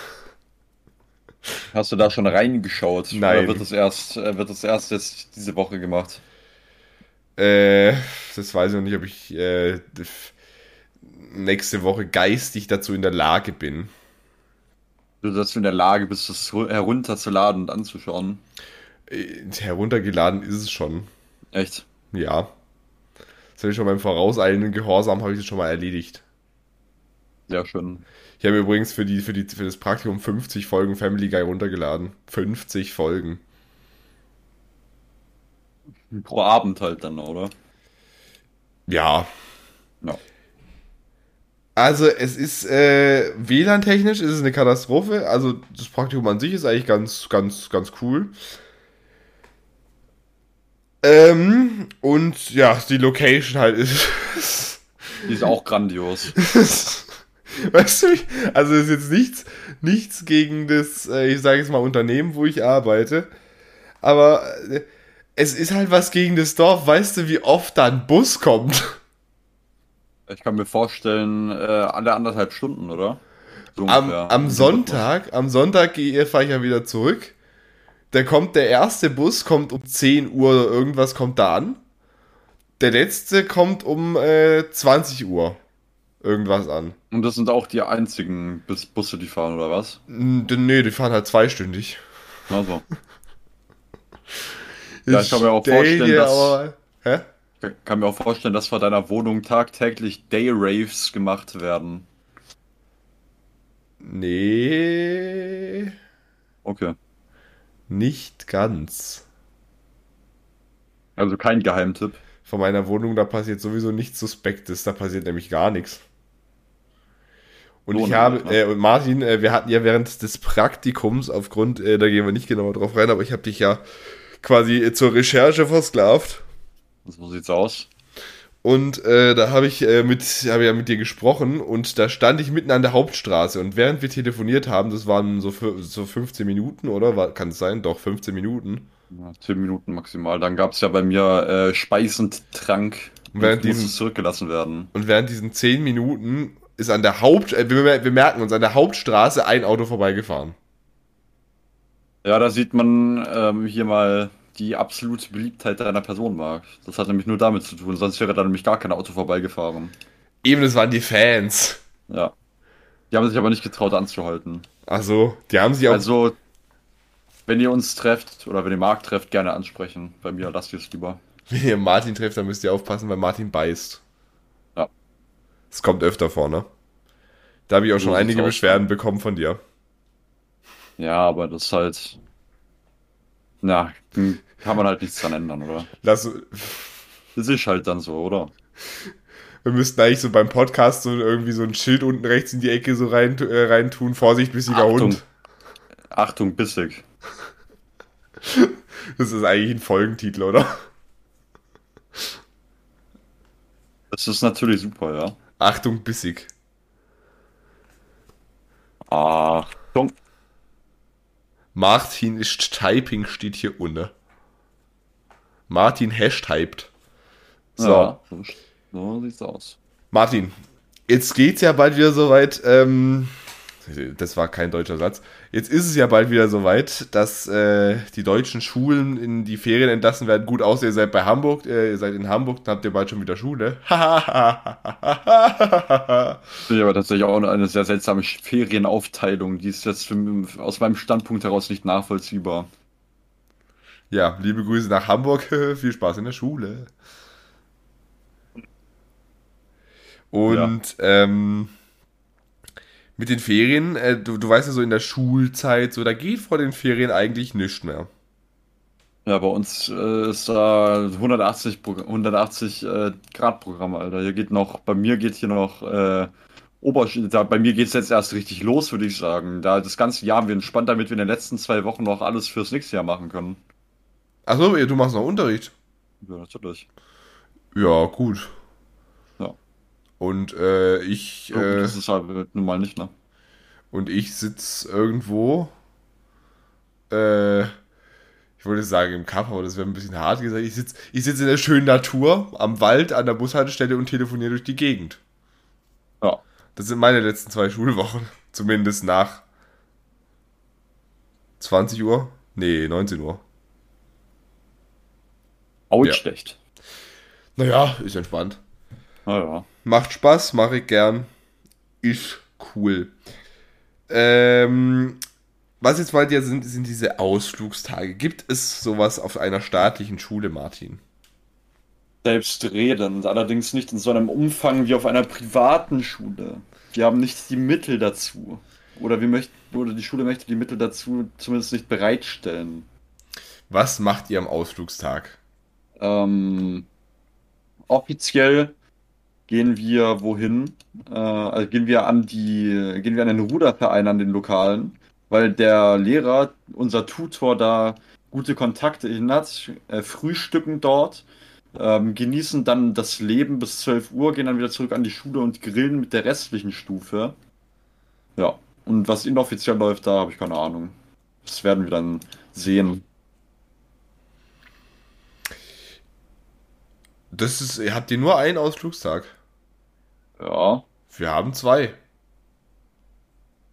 Hast du da schon reingeschaut? Nein. Oder wird das erst, äh, wird das erst jetzt diese Woche gemacht? Äh, das weiß ich noch nicht, ob ich äh, nächste Woche geistig dazu in der Lage bin. Du dazu in der Lage bist, das herunterzuladen und anzuschauen. Äh, heruntergeladen ist es schon. Echt? Ja. Das habe ich schon beim vorauseilenden Gehorsam habe ich das schon mal erledigt. Sehr schön. Ich habe übrigens für, die, für, die, für das Praktikum 50 Folgen Family Guy runtergeladen. 50 Folgen. Pro Abend halt dann, oder? Ja. Ja. Also es ist äh, WLAN-technisch ist es eine Katastrophe. Also das Praktikum an sich ist eigentlich ganz, ganz, ganz cool. Ähm, und ja, die Location halt ist. die ist auch grandios. weißt du, also ist jetzt nichts, nichts gegen das, äh, ich sage jetzt mal, Unternehmen, wo ich arbeite. Aber äh, es ist halt was gegen das Dorf. Weißt du, wie oft da ein Bus kommt? Ich kann mir vorstellen, äh, alle anderthalb Stunden, oder? So am, am Sonntag, am Sonntag fahre ich ja wieder zurück. Da kommt der erste Bus, kommt um 10 Uhr oder irgendwas kommt da an. Der letzte kommt um äh, 20 Uhr irgendwas an. Und das sind auch die einzigen Busse, die fahren, oder was? Nee, die fahren halt zweistündig. Also. ja, ich kann mir auch vorstellen, dass. Aber, hä? kann mir auch vorstellen, dass vor deiner Wohnung tagtäglich Day-Raves gemacht werden. Nee. Okay. Nicht ganz. Also kein Geheimtipp. Von meiner Wohnung, da passiert sowieso nichts Suspektes, da passiert nämlich gar nichts. Und Lohn ich habe, ne? äh, und Martin, äh, wir hatten ja während des Praktikums, aufgrund, äh, da gehen wir nicht genau drauf rein, aber ich habe dich ja quasi zur Recherche versklavt. So sieht's aus. Und äh, da habe ich äh, mit, habe ja mit dir gesprochen und da stand ich mitten an der Hauptstraße und während wir telefoniert haben, das waren so, so 15 Minuten, oder? War, kann es sein? Doch, 15 Minuten. Ja, 10 Minuten maximal. Dann gab es ja bei mir äh, Speis und Trank. Und während diesen, zurückgelassen werden. Und während diesen 10 Minuten ist an der Haupt, äh, wir, wir merken uns, an der Hauptstraße ein Auto vorbeigefahren. Ja, da sieht man ähm, hier mal die absolute Beliebtheit deiner Person mag. Das hat nämlich nur damit zu tun, sonst wäre da nämlich gar kein Auto vorbeigefahren. Eben, das waren die Fans. Ja. Die haben sich aber nicht getraut anzuhalten. Ach so, die haben sich auch. Also, wenn ihr uns trefft oder wenn ihr Marc trefft, gerne ansprechen. Bei mir lasst ihr es lieber. Wenn ihr Martin trefft, dann müsst ihr aufpassen, weil Martin beißt. Ja. Das kommt öfter vor, ne? Da habe ich auch schon einige Beschwerden bekommen von dir. Ja, aber das ist halt. Na, kann man halt nichts dran ändern, oder? Das, das ist halt dann so, oder? Wir müssten eigentlich so beim Podcast so irgendwie so ein Schild unten rechts in die Ecke so rein, äh, rein tun. Vorsicht, bissiger Achtung. Hund. Achtung, bissig. Das ist eigentlich ein Folgentitel, oder? Das ist natürlich super, ja. Achtung, bissig. Achtung. Martin ist Typing steht hier unten. Martin hashtypt. So. Ja, so sieht's aus. Martin, jetzt geht's ja bald wieder soweit. Ähm, das war kein deutscher Satz. Jetzt ist es ja bald wieder soweit, dass äh, die deutschen Schulen in die Ferien entlassen werden. Gut aus, ihr seid bei Hamburg, äh, ihr seid in Hamburg, dann habt ihr bald schon wieder Schule. Finde ich aber tatsächlich auch eine sehr seltsame Ferienaufteilung. Die ist jetzt für, aus meinem Standpunkt heraus nicht nachvollziehbar. Ja, liebe Grüße nach Hamburg. Viel Spaß in der Schule. Und ja. ähm, mit den Ferien, äh, du, du weißt ja so in der Schulzeit, so da geht vor den Ferien eigentlich nichts mehr. Ja, bei uns äh, ist da 180, 180 äh, Grad Programm, Alter. Hier geht noch, bei mir geht hier noch äh, Oberschule, bei mir geht es jetzt erst richtig los, würde ich sagen. Da das ganze Jahr wir entspannt, damit wir in den letzten zwei Wochen noch alles fürs nächste Jahr machen können. Achso, du machst noch Unterricht. Ja, natürlich. Ja, gut. Und äh, ich. Äh, das ist halt nun mal nicht, ne? Und ich sitze irgendwo. Äh, ich wollte sagen im Kaff, aber das wäre ein bisschen hart gesagt. Ich sitze ich sitz in der schönen Natur, am Wald, an der Bushaltestelle und telefoniere durch die Gegend. Ja. Das sind meine letzten zwei Schulwochen. Zumindest nach 20 Uhr? Nee, 19 Uhr. Auch ja. schlecht. Naja, ist entspannt. Naja. Macht Spaß, mache ich gern. Ist cool. Ähm, was jetzt bald ja sind, sind diese Ausflugstage. Gibt es sowas auf einer staatlichen Schule, Martin? Selbstredend, allerdings nicht in so einem Umfang wie auf einer privaten Schule. Wir haben nicht die Mittel dazu. Oder, wir möchten, oder die Schule möchte die Mittel dazu zumindest nicht bereitstellen. Was macht ihr am Ausflugstag? Ähm, offiziell gehen wir wohin? Äh, also gehen wir an die, gehen wir an den Ruderverein, an den Lokalen, weil der Lehrer, unser Tutor da gute Kontakte hin hat, äh, frühstücken dort, ähm, genießen dann das Leben bis 12 Uhr, gehen dann wieder zurück an die Schule und grillen mit der restlichen Stufe. Ja, und was inoffiziell läuft, da habe ich keine Ahnung. Das werden wir dann sehen. Das ist, habt ihr nur einen Ausflugstag? Ja. Wir haben zwei.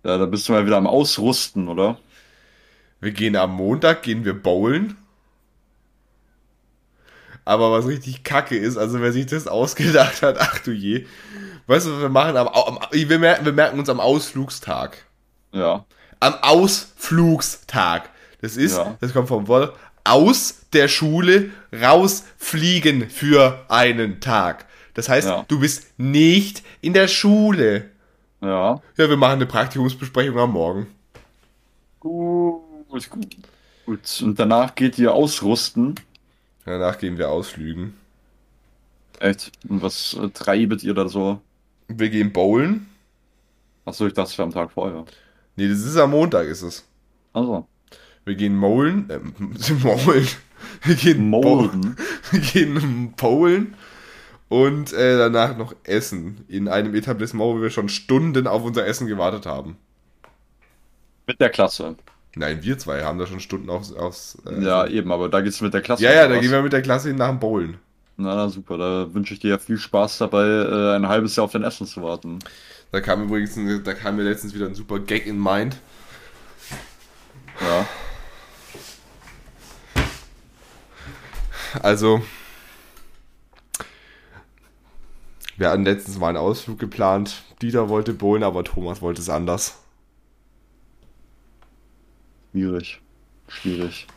Ja, da bist du mal wieder am Ausrüsten, oder? Wir gehen am Montag, gehen wir bowlen. Aber was richtig kacke ist, also wer sich das ausgedacht hat, ach du je. Weißt du, was wir machen? Am, am, wir, merken, wir merken uns am Ausflugstag. Ja. Am Ausflugstag. Das ist, ja. das kommt vom Wort, aus der Schule rausfliegen für einen Tag. Das heißt, ja. du bist nicht in der Schule. Ja. Ja, wir machen eine Praktikumsbesprechung am Morgen. Gut, gut. Gut, und danach geht ihr ausrüsten. Danach gehen wir ausflügen. Echt? Und was äh, treibet ihr da so? Wir gehen bowlen. Achso, ich dachte, es wäre am Tag vorher. Nee, das ist am Montag, ist es. Also. Wir gehen molen. Äh, molen. Wir gehen Molden. Wir gehen polen und äh, danach noch essen. In einem Etablissement, wo wir schon Stunden auf unser Essen gewartet haben. Mit der Klasse. Nein, wir zwei haben da schon Stunden aufs. aufs äh, ja, eben, aber da geht's mit der Klasse. Ja, ja, da gehen wir mit der Klasse nach dem Bowlen. Na, na super, da wünsche ich dir ja viel Spaß dabei, äh, ein halbes Jahr auf dein Essen zu warten. Da kam übrigens, da kam mir letztens wieder ein super Gag in Mind. Ja. Also, wir hatten letztens mal einen Ausflug geplant. Dieter wollte bowlen, aber Thomas wollte es anders. Schwierig. Schwierig.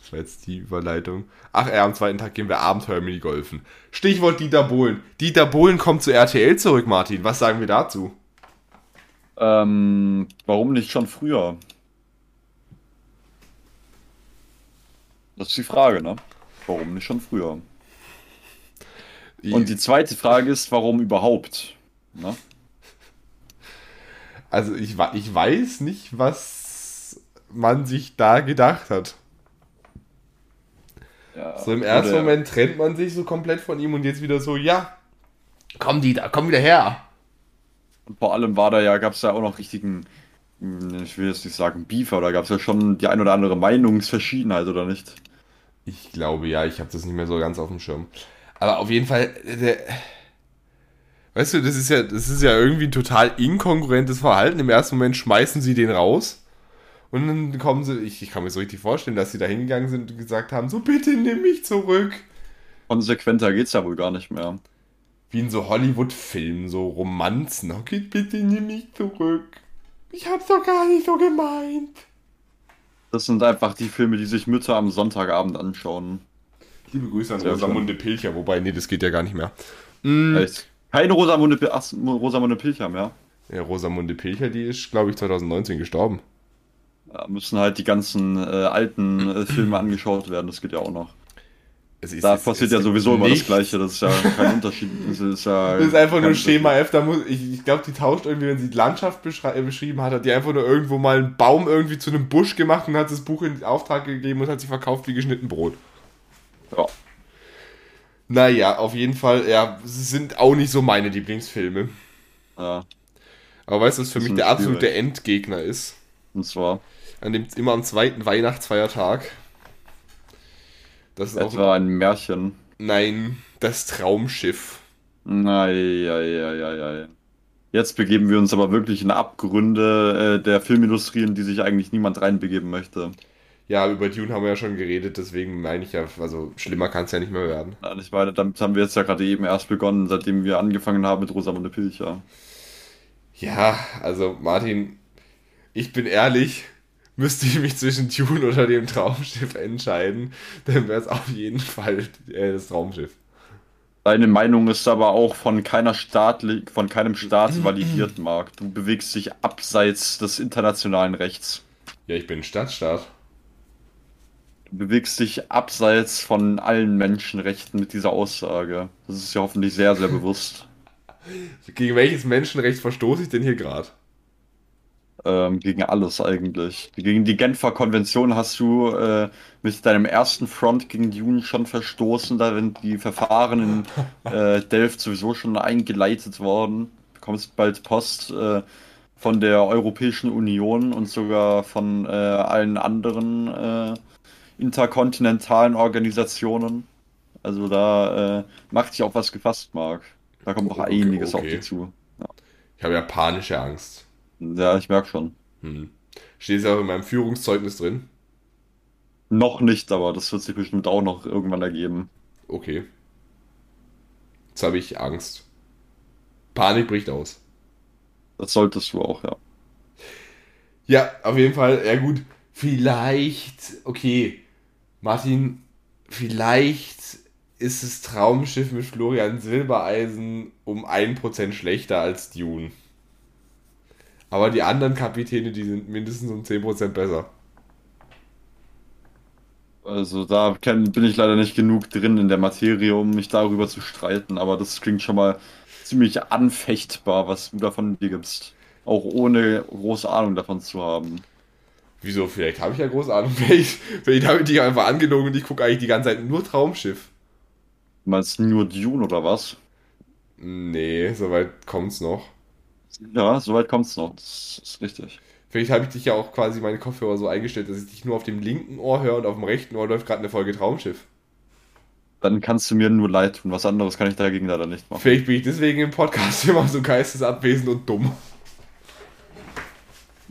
Das war jetzt die Überleitung. Ach, ja, am zweiten Tag gehen wir Abenteuer-Minigolfen. Stichwort Dieter Bohlen. Dieter Bohlen kommt zu RTL zurück, Martin. Was sagen wir dazu? Ähm, warum nicht schon früher? Das ist die Frage, ne? Warum nicht schon früher? Und die zweite Frage ist, warum überhaupt? Ne? Also ich, ich weiß nicht, was man sich da gedacht hat. Ja, so im ersten Moment trennt man sich so komplett von ihm und jetzt wieder so, ja, komm die da, komm wieder her. Und vor allem war da ja, gab es ja auch noch richtigen, hm, ich will jetzt nicht sagen Beef, aber da gab es ja schon die ein oder andere Meinungsverschiedenheit, oder nicht? Ich glaube ja, ich habe das nicht mehr so ganz auf dem Schirm. Aber auf jeden Fall, der, weißt du, das ist ja, das ist ja irgendwie ein total inkongruentes Verhalten. Im ersten Moment schmeißen sie den raus und dann kommen sie, ich, ich kann mir so richtig vorstellen, dass sie da hingegangen sind und gesagt haben, so bitte nimm mich zurück. Konsequenter geht's ja wohl gar nicht mehr. Wie in so Hollywood-Filmen, so Romanzen. Okay, bitte nimm mich zurück. Ich hab's doch gar nicht so gemeint. Das sind einfach die Filme, die sich Mütter am Sonntagabend anschauen. Liebe Grüße an Rosamunde Pilcher, wobei, nee, das geht ja gar nicht mehr. Mhm. Keine Rosamunde, Rosamunde Pilcher mehr. Ja, Rosamunde Pilcher, die ist, glaube ich, 2019 gestorben. Ja, müssen halt die ganzen äh, alten äh, Filme angeschaut werden, das geht ja auch noch. Ist, da passiert ja sowieso immer das Gleiche, das ist ja kein Unterschied. Das ist, ja das ist einfach nur Schema F, da muss, ich, ich glaube, die tauscht irgendwie, wenn sie die Landschaft äh, beschrieben hat, hat die einfach nur irgendwo mal einen Baum irgendwie zu einem Busch gemacht und hat das Buch in Auftrag gegeben und hat sie verkauft wie geschnitten Brot. Ja. Naja, auf jeden Fall, ja, sind auch nicht so meine Lieblingsfilme. Ja. Aber weißt du, was für mich der absolute Endgegner ist? Und zwar? an dem immer am zweiten Weihnachtsfeiertag. Das ist Etwa auch ein Märchen. Nein, das Traumschiff. Nein, ja, ja, ja, ja. Jetzt begeben wir uns aber wirklich in Abgründe äh, der Filmindustrie, in die sich eigentlich niemand reinbegeben möchte. Ja, über Dune haben wir ja schon geredet, deswegen meine ich ja, also schlimmer kann es ja nicht mehr werden. Ja, ich meine, damit haben wir jetzt ja gerade eben erst begonnen, seitdem wir angefangen haben mit Rosamunde Pilcher. Ja, also Martin, ich bin ehrlich, müsste ich mich zwischen Tune oder dem Traumschiff entscheiden, dann wäre es auf jeden Fall äh, das Traumschiff. Deine Meinung ist aber auch von keiner staatlich, von keinem Staat validiert, Marc. Du bewegst dich abseits des internationalen Rechts. Ja, ich bin Stadtstaat. Bewegst dich abseits von allen Menschenrechten mit dieser Aussage. Das ist ja hoffentlich sehr, sehr bewusst. Gegen welches Menschenrecht verstoße ich denn hier gerade? ähm, gegen alles eigentlich. Gegen die Genfer Konvention hast du äh, mit deinem ersten Front gegen Dune schon verstoßen, da sind die Verfahren in äh, Delft sowieso schon eingeleitet worden. Du bekommst bald Post äh, von der Europäischen Union und sogar von äh, allen anderen äh, interkontinentalen Organisationen. Also da äh, macht sich auch was gefasst, Marc. Da kommt noch okay, einiges okay. auf dich zu. Ja. Ich habe ja panische Angst. Ja, ich merke schon. Hm. Steht es auch in meinem Führungszeugnis drin? Noch nicht, aber das wird sich bestimmt auch noch irgendwann ergeben. Okay. Jetzt habe ich Angst. Panik bricht aus. Das solltest du auch, ja. Ja, auf jeden Fall. Ja, gut. Vielleicht, okay. Martin, vielleicht ist das Traumschiff mit Florian Silbereisen um 1% schlechter als Dune. Aber die anderen Kapitäne, die sind mindestens um 10% besser. Also da bin ich leider nicht genug drin in der Materie, um mich darüber zu streiten, aber das klingt schon mal ziemlich anfechtbar, was du davon dir gibst. Auch ohne große Ahnung davon zu haben. Wieso? Vielleicht habe ich ja große Ahnung. Vielleicht, vielleicht habe ich dich einfach angelogen und ich gucke eigentlich die ganze Zeit nur Traumschiff. Du meinst nur Dune oder was? Nee, soweit kommt's noch. Ja, soweit kommt's noch. Das ist richtig. Vielleicht habe ich dich ja auch quasi meine Kopfhörer so eingestellt, dass ich dich nur auf dem linken Ohr höre und auf dem rechten Ohr läuft gerade eine Folge Traumschiff. Dann kannst du mir nur leid tun. Was anderes kann ich dagegen leider nicht machen. Vielleicht bin ich deswegen im Podcast immer so geistesabwesend und dumm.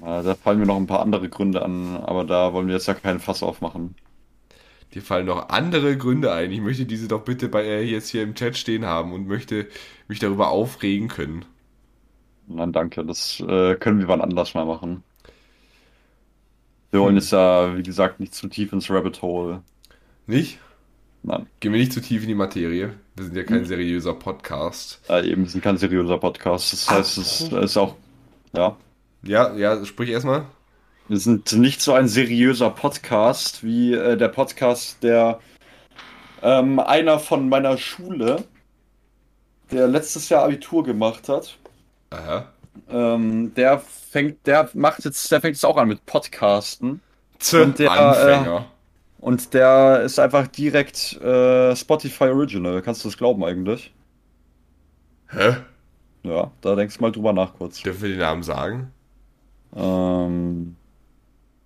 Da fallen mir noch ein paar andere Gründe an, aber da wollen wir jetzt ja keinen Fass aufmachen. Dir fallen noch andere Gründe ein. Ich möchte diese doch bitte bei äh, jetzt hier im Chat stehen haben und möchte mich darüber aufregen können. Nein, danke. Das äh, können wir wann anders mal machen. Wir wollen hm. jetzt ja, wie gesagt, nicht zu tief ins Rabbit Hole. Nicht? Nein. Gehen wir nicht zu tief in die Materie. Wir sind ja kein hm. seriöser Podcast. Ja, eben, wir sind kein seriöser Podcast. Das heißt, es ist auch. Ja. Ja, ja, sprich erstmal. Wir sind nicht so ein seriöser Podcast wie äh, der Podcast, der ähm, einer von meiner Schule, der letztes Jahr Abitur gemacht hat. Aha. Ähm, der fängt, der macht jetzt, der fängt jetzt auch an mit Podcasten. Zö, und der, Anfänger. Äh, und der ist einfach direkt äh, Spotify Original. Kannst du das glauben eigentlich? Hä? Ja, da denkst du mal drüber nach kurz. Dürfen wir den Namen sagen? Ähm,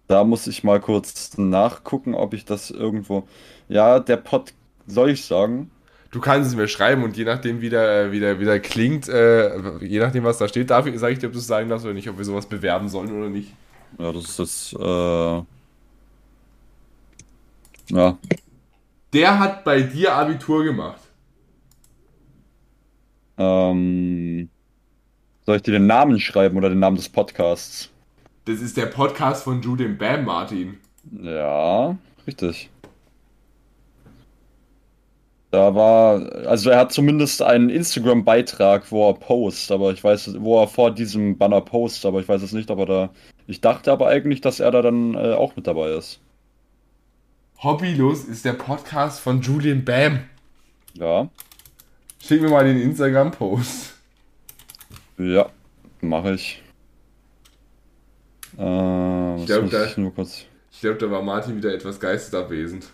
da muss ich mal kurz nachgucken, ob ich das irgendwo. Ja, der Pod. Soll ich sagen? Du kannst es mir schreiben und je nachdem, wie der, wie der, wie der klingt, äh, je nachdem, was da steht, dafür sage ich dir, ob du es sagen darfst oder nicht, ob wir sowas bewerben sollen oder nicht. Ja, das ist das. Äh... Ja. Der hat bei dir Abitur gemacht. Ähm. Soll ich dir den Namen schreiben oder den Namen des Podcasts? Das ist der Podcast von Judith Bam, Martin. Ja, richtig. Da war, also er hat zumindest einen Instagram-Beitrag, wo er post, aber ich weiß, wo er vor diesem Banner post, aber ich weiß es nicht, aber da. Ich dachte aber eigentlich, dass er da dann äh, auch mit dabei ist. Hobbylos ist der Podcast von Julian Bam. Ja. Schick mir mal den Instagram-Post. Ja, mache ich. Äh, ich glaube, da, glaub, da war Martin wieder etwas geistesabwesend.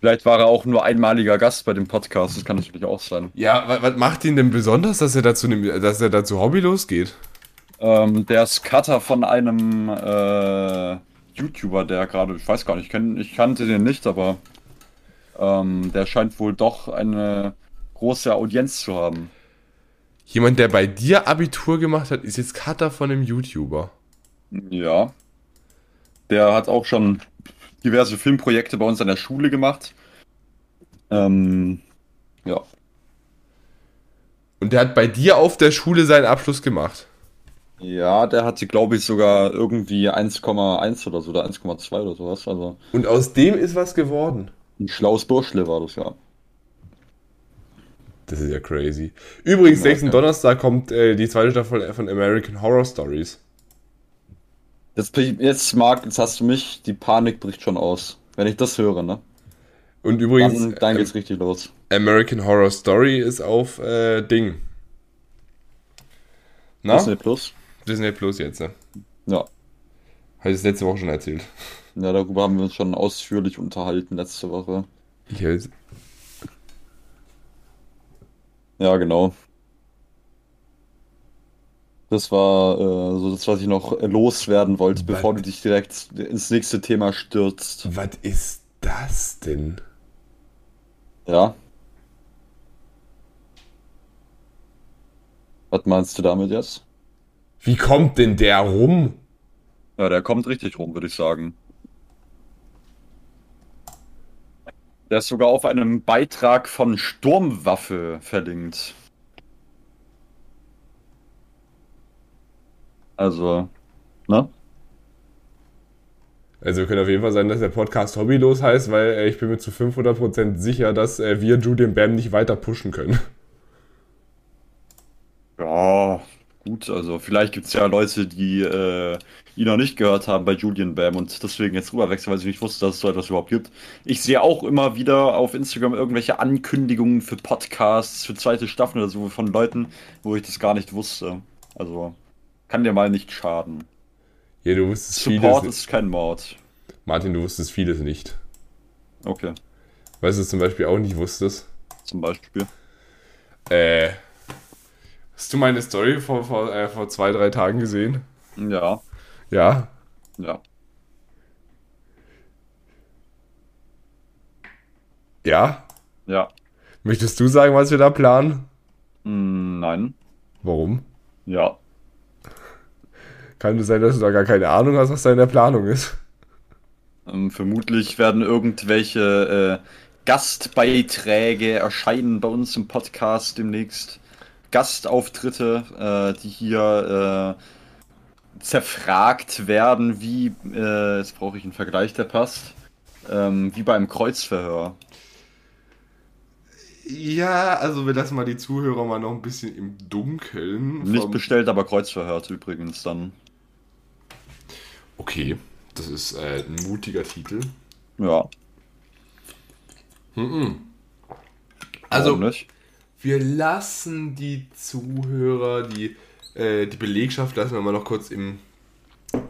Vielleicht war er auch nur einmaliger Gast bei dem Podcast, das kann natürlich auch sein. Ja, was, was macht ihn denn besonders, dass er dazu, dass er dazu hobbylos geht? Ähm, der ist Cutter von einem äh, YouTuber, der gerade, ich weiß gar nicht, ich, kenn, ich kannte den nicht, aber ähm, der scheint wohl doch eine große Audienz zu haben. Jemand, der bei dir Abitur gemacht hat, ist jetzt Cutter von einem YouTuber. Ja. Der hat auch schon diverse Filmprojekte bei uns an der Schule gemacht. Ähm, ja. Und der hat bei dir auf der Schule seinen Abschluss gemacht? Ja, der hatte, glaube ich, sogar irgendwie 1,1 oder so oder 1,2 oder sowas. Also Und aus dem ist was geworden? Ein schlaues Burschle war das, ja. Das ist ja crazy. Übrigens, ja, nächsten. Donnerstag kommt äh, die zweite Staffel von American Horror Stories. Das, jetzt, Marc, jetzt hast du mich, die Panik bricht schon aus. Wenn ich das höre, ne? Und übrigens. Dann, dann geht's ähm, richtig los. American Horror Story ist auf äh, Ding. Na? Disney Plus. Disney Plus jetzt, ne? Ja. Habe ich das letzte Woche schon erzählt. Ja, darüber haben wir uns schon ausführlich unterhalten letzte Woche. Ich weiß. Ja, genau. Das war äh, so das, was ich noch loswerden wollte, was? bevor du dich direkt ins nächste Thema stürzt. Was ist das denn? Ja. Was meinst du damit jetzt? Wie kommt denn der rum? Ja, der kommt richtig rum, würde ich sagen. Der ist sogar auf einem Beitrag von Sturmwaffe verlinkt. Also, ne? Also könnte auf jeden Fall sein, dass der Podcast hobbylos heißt, weil äh, ich bin mir zu 500% sicher, dass äh, wir Julian Bam nicht weiter pushen können. Ja, gut, also vielleicht gibt es ja Leute, die äh, ihn noch nicht gehört haben bei Julian Bam und deswegen jetzt rüberwechseln, weil sie nicht wussten, dass es so etwas überhaupt gibt. Ich sehe auch immer wieder auf Instagram irgendwelche Ankündigungen für Podcasts, für zweite Staffeln oder so von Leuten, wo ich das gar nicht wusste. Also kann dir mal nicht schaden. Ja, du wusstest Support vieles ist kein Mord. Martin, du wusstest vieles nicht. Okay. Weißt du zum Beispiel auch nicht wusstest? Zum Beispiel? Äh, Hast du meine Story vor, vor, äh, vor zwei, drei Tagen gesehen? Ja. Ja? Ja. Ja? Ja. Möchtest du sagen, was wir da planen? Mm, nein. Warum? Ja. Kann es sein, dass du da gar keine Ahnung hast, was da in der Planung ist? Ähm, vermutlich werden irgendwelche äh, Gastbeiträge erscheinen bei uns im Podcast demnächst. Gastauftritte, äh, die hier äh, zerfragt werden, wie, äh, jetzt brauche ich einen Vergleich, der passt, ähm, wie beim Kreuzverhör. Ja, also wir lassen mal die Zuhörer mal noch ein bisschen im Dunkeln. Nicht bestellt, aber kreuzverhört übrigens dann. Okay, das ist äh, ein mutiger Titel. Ja. Mhm. Also, nicht? Wir lassen die Zuhörer, die, äh, die Belegschaft lassen wir mal noch kurz im,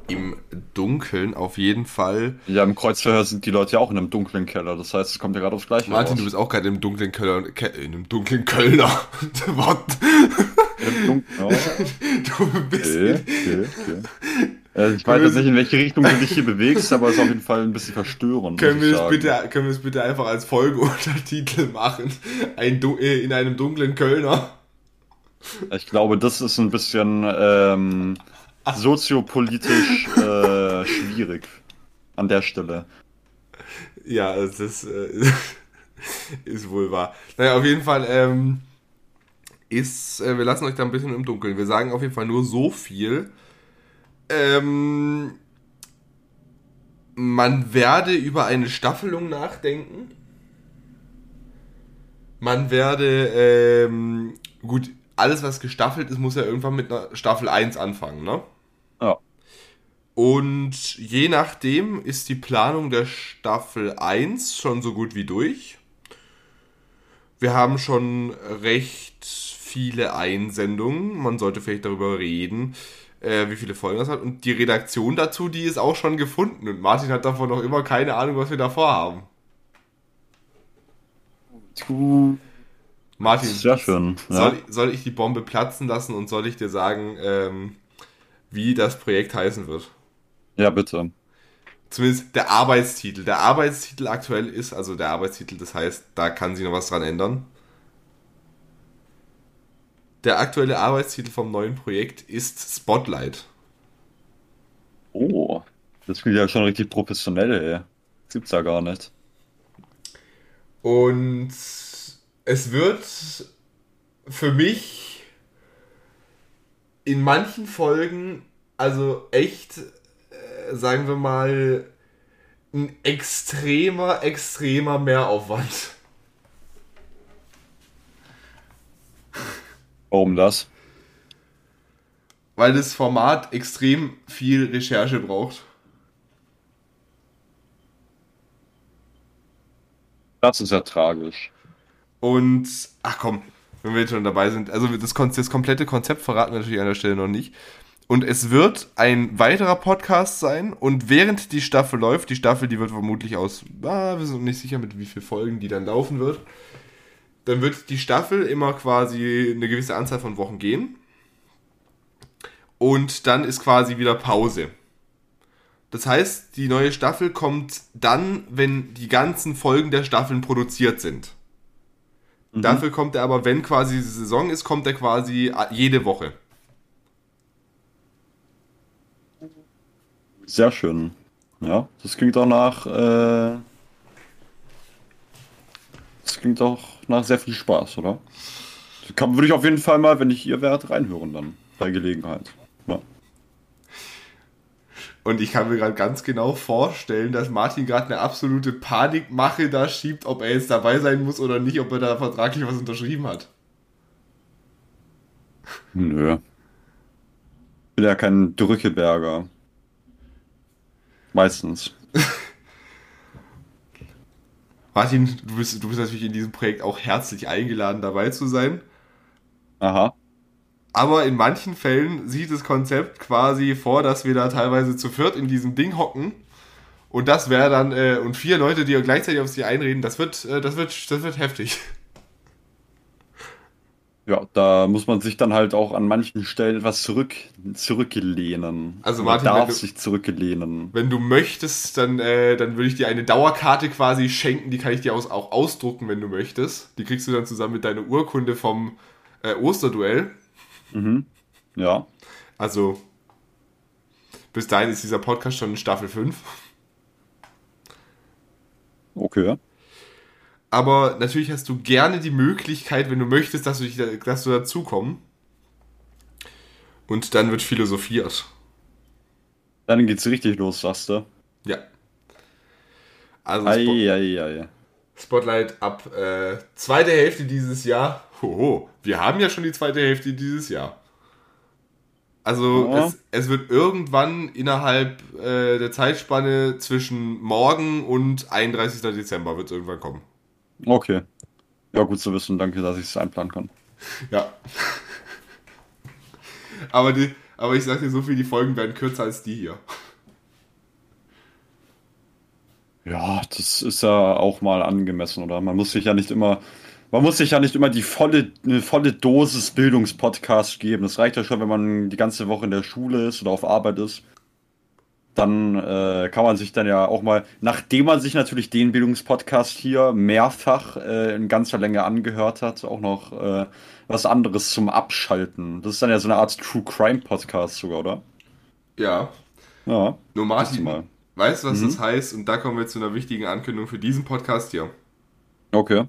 im Dunkeln, auf jeden Fall. Ja, im Kreuzverhör sind die Leute ja auch in einem dunklen Keller, das heißt, es kommt ja gerade aufs Gleiche Martin, raus. du bist auch gerade im dunklen Keller, Ke in einem dunklen Kölner. Was? Im dunklen, oh. Du bist... Okay, okay, okay. Also ich weiß jetzt nicht, in welche Richtung du dich hier bewegst, aber es ist auf jeden Fall ein bisschen verstörend. Können wir, es bitte, können wir es bitte einfach als Folgeuntertitel machen? Ein äh, in einem dunklen Kölner. Ich glaube, das ist ein bisschen ähm, soziopolitisch äh, schwierig an der Stelle. Ja, das ist, äh, ist wohl wahr. Naja, auf jeden Fall ähm, ist, äh, wir lassen euch da ein bisschen im Dunkeln. Wir sagen auf jeden Fall nur so viel ähm, man werde über eine Staffelung nachdenken. Man werde, ähm, gut, alles was gestaffelt ist, muss ja irgendwann mit einer Staffel 1 anfangen, ne? Ja. Und je nachdem ist die Planung der Staffel 1 schon so gut wie durch. Wir haben schon recht viele Einsendungen. Man sollte vielleicht darüber reden äh, wie viele Folgen das hat. Und die Redaktion dazu, die ist auch schon gefunden. Und Martin hat davon noch immer keine Ahnung, was wir davor haben. Martin, Sehr schön. Ja. Soll, soll, ich die Bombe platzen lassen und soll ich dir sagen, ähm, wie das Projekt heißen wird? Ja, bitte. Zumindest der Arbeitstitel. Der Arbeitstitel aktuell ist, also der Arbeitstitel, das heißt, da kann sich noch was dran ändern. Der aktuelle Arbeitstitel vom neuen Projekt ist Spotlight. Oh, das klingt ja schon richtig professionell, ey. Das gibt's ja gar nicht. Und es wird für mich in manchen Folgen, also echt, äh, sagen wir mal, ein extremer, extremer Mehraufwand. Warum das? Weil das Format extrem viel Recherche braucht. Das ist ja tragisch. Und, ach komm, wenn wir jetzt schon dabei sind. Also das, das komplette Konzept verraten wir natürlich an der Stelle noch nicht. Und es wird ein weiterer Podcast sein. Und während die Staffel läuft, die Staffel, die wird vermutlich aus, ah, wir sind nicht sicher, mit wie vielen Folgen die dann laufen wird. Dann wird die Staffel immer quasi eine gewisse Anzahl von Wochen gehen. Und dann ist quasi wieder Pause. Das heißt, die neue Staffel kommt dann, wenn die ganzen Folgen der Staffeln produziert sind. Mhm. Dafür kommt er aber, wenn quasi die Saison ist, kommt er quasi jede Woche. Sehr schön. Ja, das klingt auch nach. Äh, das klingt auch nach sehr viel Spaß, oder? Kann, würde ich auf jeden Fall mal, wenn ich hier wäre, reinhören dann. Bei Gelegenheit. Ja. Und ich kann mir gerade ganz genau vorstellen, dass Martin gerade eine absolute Panikmache da schiebt, ob er jetzt dabei sein muss oder nicht, ob er da vertraglich was unterschrieben hat. Nö. Ich bin ja kein Drückeberger. Meistens. Martin, du bist, du bist natürlich in diesem Projekt auch herzlich eingeladen, dabei zu sein. Aha. Aber in manchen Fällen sieht das Konzept quasi vor, dass wir da teilweise zu viert in diesem Ding hocken. Und das wäre dann, äh, und vier Leute, die gleichzeitig auf sich einreden, das wird, äh, das wird, das wird heftig. Ja, da muss man sich dann halt auch an manchen Stellen etwas zurück, zurücklehnen. Also Martin, man darf du, sich zurücklehnen. Wenn du möchtest, dann, äh, dann würde ich dir eine Dauerkarte quasi schenken, die kann ich dir aus, auch ausdrucken, wenn du möchtest. Die kriegst du dann zusammen mit deiner Urkunde vom äh, Osterduell. Mhm. Ja. Also, bis dahin ist dieser Podcast schon in Staffel 5. Okay. Aber natürlich hast du gerne die Möglichkeit, wenn du möchtest, dass du, dich, dass du dazukommen. Und dann wird philosophiert. Dann geht's richtig los, sagst du. Ja. Also ei, ei, ei. Spotlight ab äh, zweite Hälfte dieses Jahr. Hoho, wir haben ja schon die zweite Hälfte dieses Jahr. Also ja. es, es, wird irgendwann innerhalb äh, der Zeitspanne zwischen morgen und 31. Dezember wird es irgendwann kommen. Okay. Ja, gut zu wissen. Danke, dass ich es einplanen kann. Ja. aber, die, aber ich sag dir so viel, die Folgen werden kürzer als die hier. Ja, das ist ja auch mal angemessen, oder? Man muss sich ja nicht immer, man muss sich ja nicht immer die volle, eine volle Dosis Bildungspodcast geben. Das reicht ja schon, wenn man die ganze Woche in der Schule ist oder auf Arbeit ist dann äh, kann man sich dann ja auch mal, nachdem man sich natürlich den Bildungspodcast hier mehrfach äh, in ganzer Länge angehört hat, auch noch äh, was anderes zum Abschalten. Das ist dann ja so eine Art True Crime Podcast sogar, oder? Ja. Ja. Nur Martin, mal. weißt du, was mhm. das heißt? Und da kommen wir zu einer wichtigen Ankündigung für diesen Podcast hier. Okay.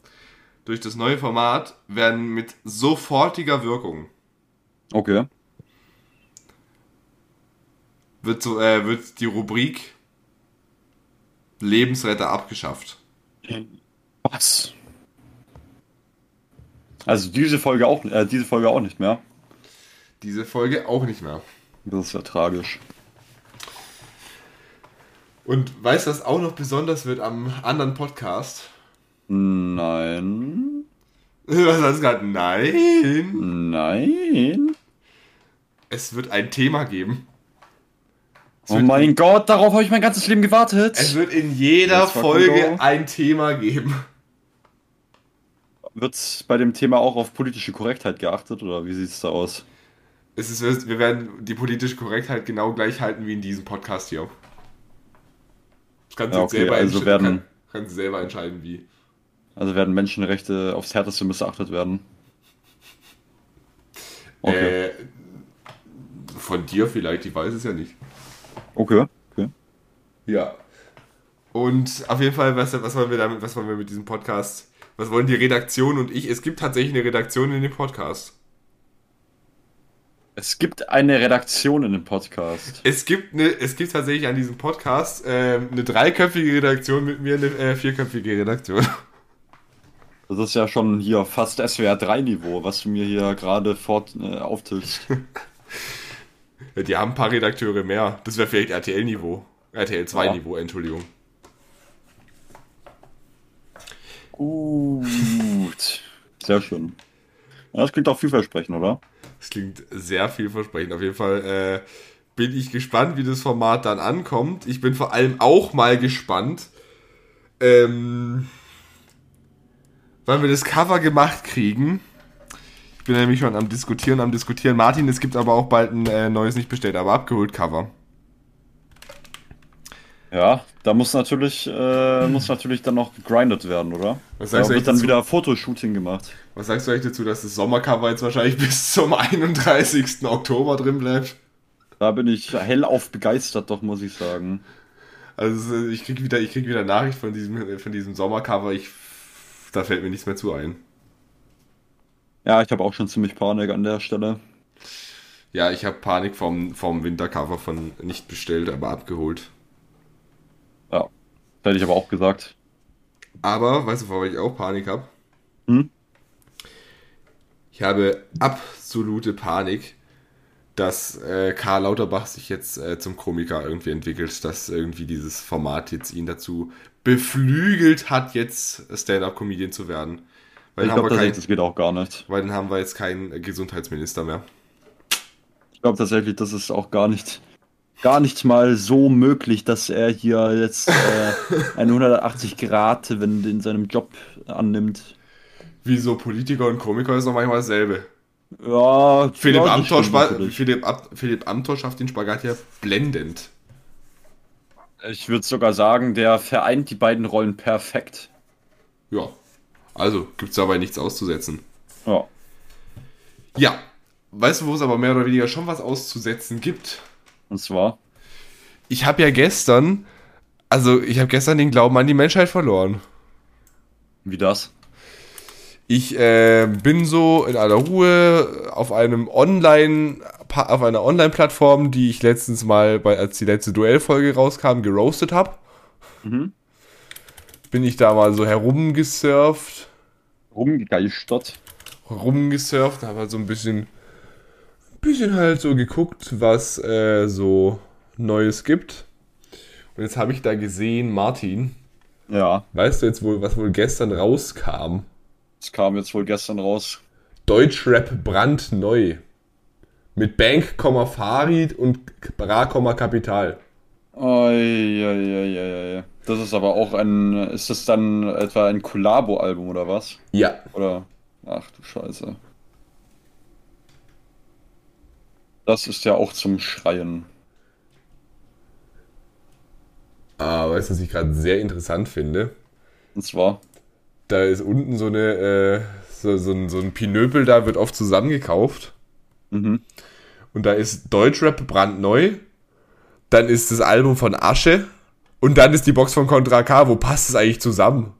Durch das neue Format werden mit sofortiger Wirkung Okay wird, so, äh, wird die Rubrik Lebensretter abgeschafft. Was? Also diese Folge auch, äh, diese Folge auch nicht mehr. Diese Folge auch nicht mehr. Das ist ja tragisch. Und weißt du, was auch noch besonders wird am anderen Podcast? Nein. Was hast du gerade? Nein. Nein. Es wird ein Thema geben. Oh mein in, Gott, darauf habe ich mein ganzes Leben gewartet. Es wird in jeder Folge ein Thema geben. Wird bei dem Thema auch auf politische Korrektheit geachtet oder wie sieht es da aus? Es ist, wir werden die politische Korrektheit genau gleich halten wie in diesem Podcast hier. Das kannst du ja, okay, selber, also werden, kann, kannst selber entscheiden, wie. Also werden Menschenrechte aufs Härteste missachtet werden. Okay. Äh, von dir vielleicht, ich weiß es ja nicht. Okay, okay. Ja. Und auf jeden Fall, was, was wollen wir damit, was wollen wir mit diesem Podcast? Was wollen die Redaktion und ich? Es gibt tatsächlich eine Redaktion in dem Podcast. Es gibt eine Redaktion in dem Podcast. Es gibt, eine, es gibt tatsächlich an diesem Podcast äh, eine dreiköpfige Redaktion mit mir, eine äh, vierköpfige Redaktion. Das ist ja schon hier fast SWR 3 Niveau, was du mir hier gerade fort äh, auftilgst. Ja, die haben ein paar Redakteure mehr. Das wäre vielleicht RTL-Niveau. RTL 2-Niveau, ja. Entschuldigung. Gut. Sehr schön. Das klingt auch vielversprechend, oder? Das klingt sehr vielversprechend. Auf jeden Fall äh, bin ich gespannt, wie das Format dann ankommt. Ich bin vor allem auch mal gespannt, ähm, wann wir das Cover gemacht kriegen. Ich bin nämlich schon am Diskutieren, am Diskutieren. Martin, es gibt aber auch bald ein äh, neues, nicht bestellt, aber abgeholt Cover. Ja, da muss natürlich, äh, muss natürlich dann noch gegrindet werden, oder? Was sagst da du wird dann dazu? wieder Fotoshooting gemacht. Was sagst du eigentlich dazu, dass das Sommercover jetzt wahrscheinlich bis zum 31. Oktober drin bleibt? Da bin ich hellauf begeistert, doch, muss ich sagen. Also ich krieg wieder, ich krieg wieder Nachricht von diesem, von diesem Sommercover. Ich, da fällt mir nichts mehr zu ein. Ja, ich habe auch schon ziemlich Panik an der Stelle. Ja, ich habe Panik vom, vom Wintercover von nicht bestellt, aber abgeholt. Ja, das hätte ich aber auch gesagt. Aber, weißt du, wovor ich auch Panik habe? Hm? Ich habe absolute Panik, dass äh, Karl Lauterbach sich jetzt äh, zum Komiker irgendwie entwickelt, dass irgendwie dieses Format jetzt ihn dazu beflügelt hat, jetzt Stand-up-Comedian zu werden. Weil Ich glaube wir tatsächlich, das geht auch gar nicht. weil dann haben wir jetzt keinen Gesundheitsminister mehr. Ich glaube tatsächlich, das ist auch gar nicht, gar nicht mal so möglich, dass er hier jetzt äh, eine 180 Grad Wende in seinem Job annimmt. Wieso Politiker und Komiker ist doch manchmal dasselbe. Ja, Philipp, Amthor. Philipp, Ab- Philipp Amthor schafft den Spagat ja blendend. Ich würde sogar sagen, der vereint die beiden Rollen perfekt. Ja. Also, gibt's dabei nichts auszusetzen. Ja. Ja. Weißt du, wo es aber mehr oder weniger schon was auszusetzen gibt? Und zwar, Ich habe ja gestern, also ich habe gestern den Glauben an die Menschheit verloren. wie das? Ich äh, bin so in aller Ruhe auf einem Online, auf einer Online-Plattform, die ich letztens mal, bei, als die letzte Duellfolge rauskam, geroastet habe. Mhm. Bin ich da mal so herumgesurft, Rumgegeistert. rumgesurft, habe halt so ein bisschen, bisschen halt so geguckt, was äh, so Neues gibt. Und jetzt habe ich da gesehen, Martin, Ja, weißt du jetzt wohl, was wohl gestern rauskam? das kam jetzt wohl gestern raus. Deutschrap brandneu. Mit Bank, Farid und Bra, Kapital. Eieieiei. Das ist aber auch ein. Ist das dann etwa ein Collabo-Album oder was? Ja. Oder. Ach du Scheiße. Das ist ja auch zum Schreien. Aber weißt du, was ich gerade sehr interessant finde? Und zwar. Da ist unten so eine, äh, so, so, ein, so ein Pinöpel, da wird oft zusammengekauft. Mhm. Und da ist Deutschrap brandneu. Dann ist das Album von Asche. Und dann ist die Box von Contra K. Wo passt es eigentlich zusammen?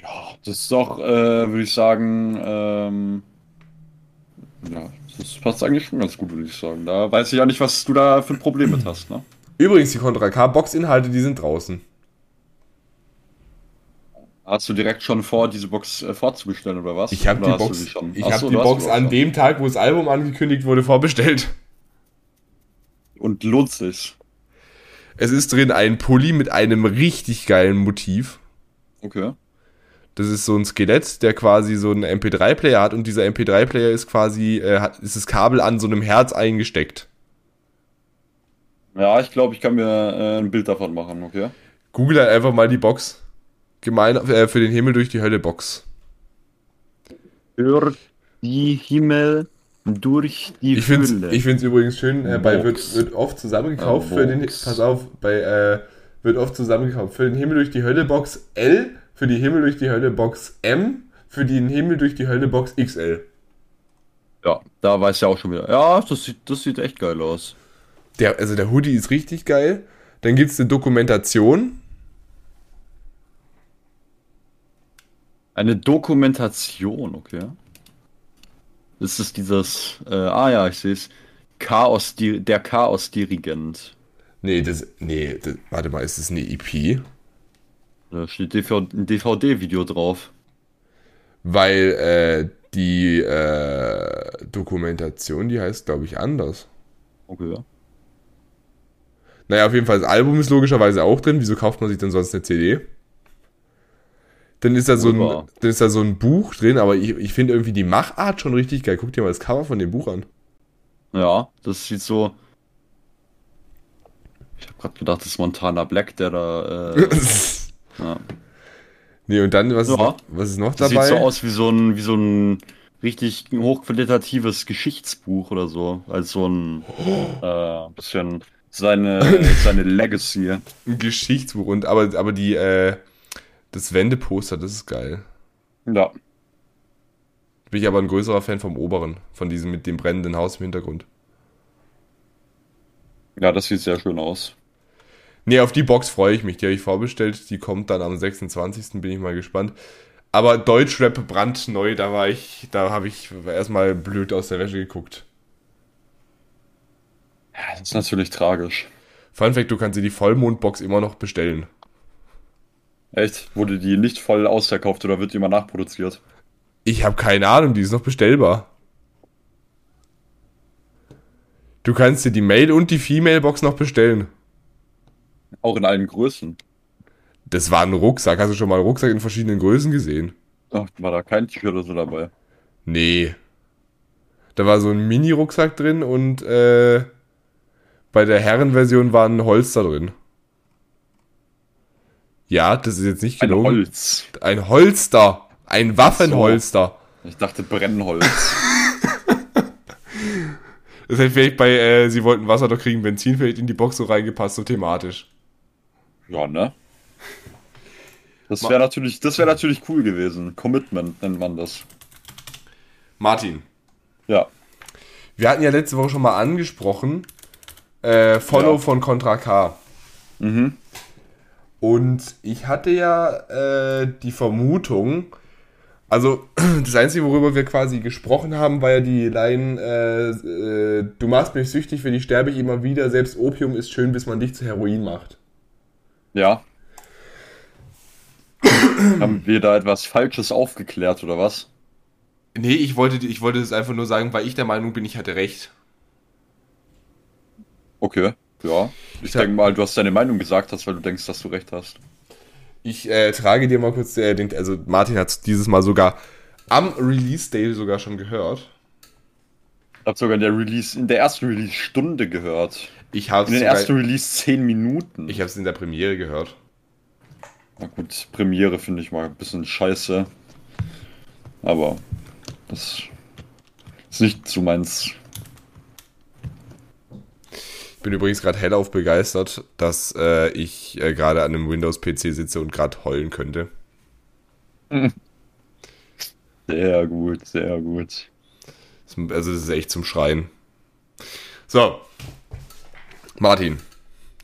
Ja, das ist doch, äh, würde ich sagen, ähm. Ja, das passt eigentlich schon ganz gut, würde ich sagen. Da weiß ich ja nicht, was du da für ein Problem mit hast, ne? Übrigens, die Contra K Boxinhalte, die sind draußen. Hast du direkt schon vor, diese Box äh, vorzubestellen oder was? Ich habe die Box, schon? ich hab so, die Box an schon. dem Tag, wo das Album angekündigt wurde, vorbestellt. Und lohnt sich. Es ist drin ein Pulli mit einem richtig geilen Motiv. Okay. Das ist so ein Skelett, der quasi so einen MP3-Player hat und dieser MP3-Player ist quasi, äh, hat, ist das Kabel an so einem Herz eingesteckt. Ja, ich glaube, ich kann mir äh, ein Bild davon machen, okay? Google halt einfach mal die Box. Gemein, äh, für den Himmel durch die Hölle Box. Für die Himmel durch die Ich finde es ich find's übrigens schön, äh, bei wird, wird oft zusammengekauft Ah, für den, pass auf, bei, äh, wird oft zusammengekauft für den Himmel durch die Hölle Box L, für die Himmel durch die Hölle Box M, für den Himmel durch die Hölle Box XL. Ja, da weiß ich auch schon wieder. Ja, das sieht, das sieht echt geil aus. Der, also der Hoodie ist richtig geil. Dann gibt es eine Dokumentation. Eine Dokumentation, okay. Das ist dieses, äh, ah ja, ich sehe es. Chaos, der Chaos-Dirigent. Nee, das, nee, das, warte mal, ist das eine EP? Da steht ein DVD-Video drauf. Weil äh, die äh, Dokumentation, die heißt, glaube ich, anders. Okay. Naja, auf jeden Fall, das Album ist logischerweise auch drin. Wieso kauft man sich denn sonst eine CD? Dann ist da so ein, dann ist da so ein Buch drin, aber ich, ich finde irgendwie die Machart schon richtig geil. Guck dir mal das Cover von dem Buch an. Ja, das sieht so. Ich habe gerade gedacht, das ist Montana Black, der da. Äh, ja. Nee, und dann, was, ja. ist, noch, was ist noch dabei? Das sieht so aus wie so ein, wie so ein richtig hochqualitatives Geschichtsbuch oder so. Als so ein äh, bisschen seine, seine Legacy. Ein Geschichtsbuch. Und aber, aber die, äh, das Wendeposter, das ist geil. Ja. Bin ich aber ein größerer Fan vom oberen, von diesem mit dem brennenden Haus im Hintergrund. Ja, das sieht sehr schön aus. Nee, auf die Box freue ich mich. Die habe ich vorbestellt. Die kommt dann am 26. Bin ich mal gespannt. Aber Deutschrap brandneu, da war ich, da habe ich erstmal blöd aus der Wäsche geguckt. Ja, das ist natürlich tragisch. Fun Fact, du kannst dir die Vollmondbox immer noch bestellen. Echt? Wurde die nicht voll ausverkauft oder wird die immer nachproduziert? Ich habe keine Ahnung, die ist noch bestellbar. Du kannst dir die Mail und die Female-Box noch bestellen. Auch in allen Größen. Das war ein Rucksack. Hast du schon mal einen Rucksack in verschiedenen Größen gesehen? Ach, war da kein T-Shirt oder so dabei? Nee. Da war so ein Mini-Rucksack drin und äh, bei der Herrenversion war ein Holster drin. Ja, das ist jetzt nicht gelogen. Ein Holz. Ein Holster. Ein Waffenholster. So. Ich dachte Brennholz. das hätte vielleicht bei, äh, sie wollten Wasser, doch kriegen Benzin vielleicht in die Box so reingepasst, so thematisch. Ja, ne? Das wäre natürlich, das wäre natürlich cool gewesen. Commitment nennt man das. Martin. Ja. Wir hatten ja letzte Woche schon mal angesprochen, äh, Follow ja. von Contra K. Mhm. Und ich hatte ja äh, die Vermutung, also das Einzige, worüber wir quasi gesprochen haben, war ja die Line, äh, äh, du machst mich süchtig, für die sterbe ich immer wieder, selbst Opium ist schön, bis man dich zu Heroin macht. Ja. Haben wir da etwas Falsches aufgeklärt oder was? Nee, ich wollte, ich wollte das einfach nur sagen, weil ich der Meinung bin, ich hatte recht. Okay, ja. Ich, denke mal, du hast deine Meinung gesagt hast, weil du denkst, dass du recht hast. Ich äh, trage dir mal kurz äh, den, also Martin hat dieses Mal sogar am Release Day sogar schon gehört. Ich habe sogar in der Release, in der ersten Release-Stunde gehört. Ich habe in der ersten Release 10 Minuten. Ich habe es in der Premiere gehört. Na gut, Premiere finde ich mal ein bisschen scheiße. Aber das ist nicht so meins. Ich bin übrigens gerade hellauf begeistert, dass äh, ich äh, gerade an einem Windows-PC sitze und gerade heulen könnte. Sehr gut, sehr gut. Also das ist echt zum Schreien. So. Martin.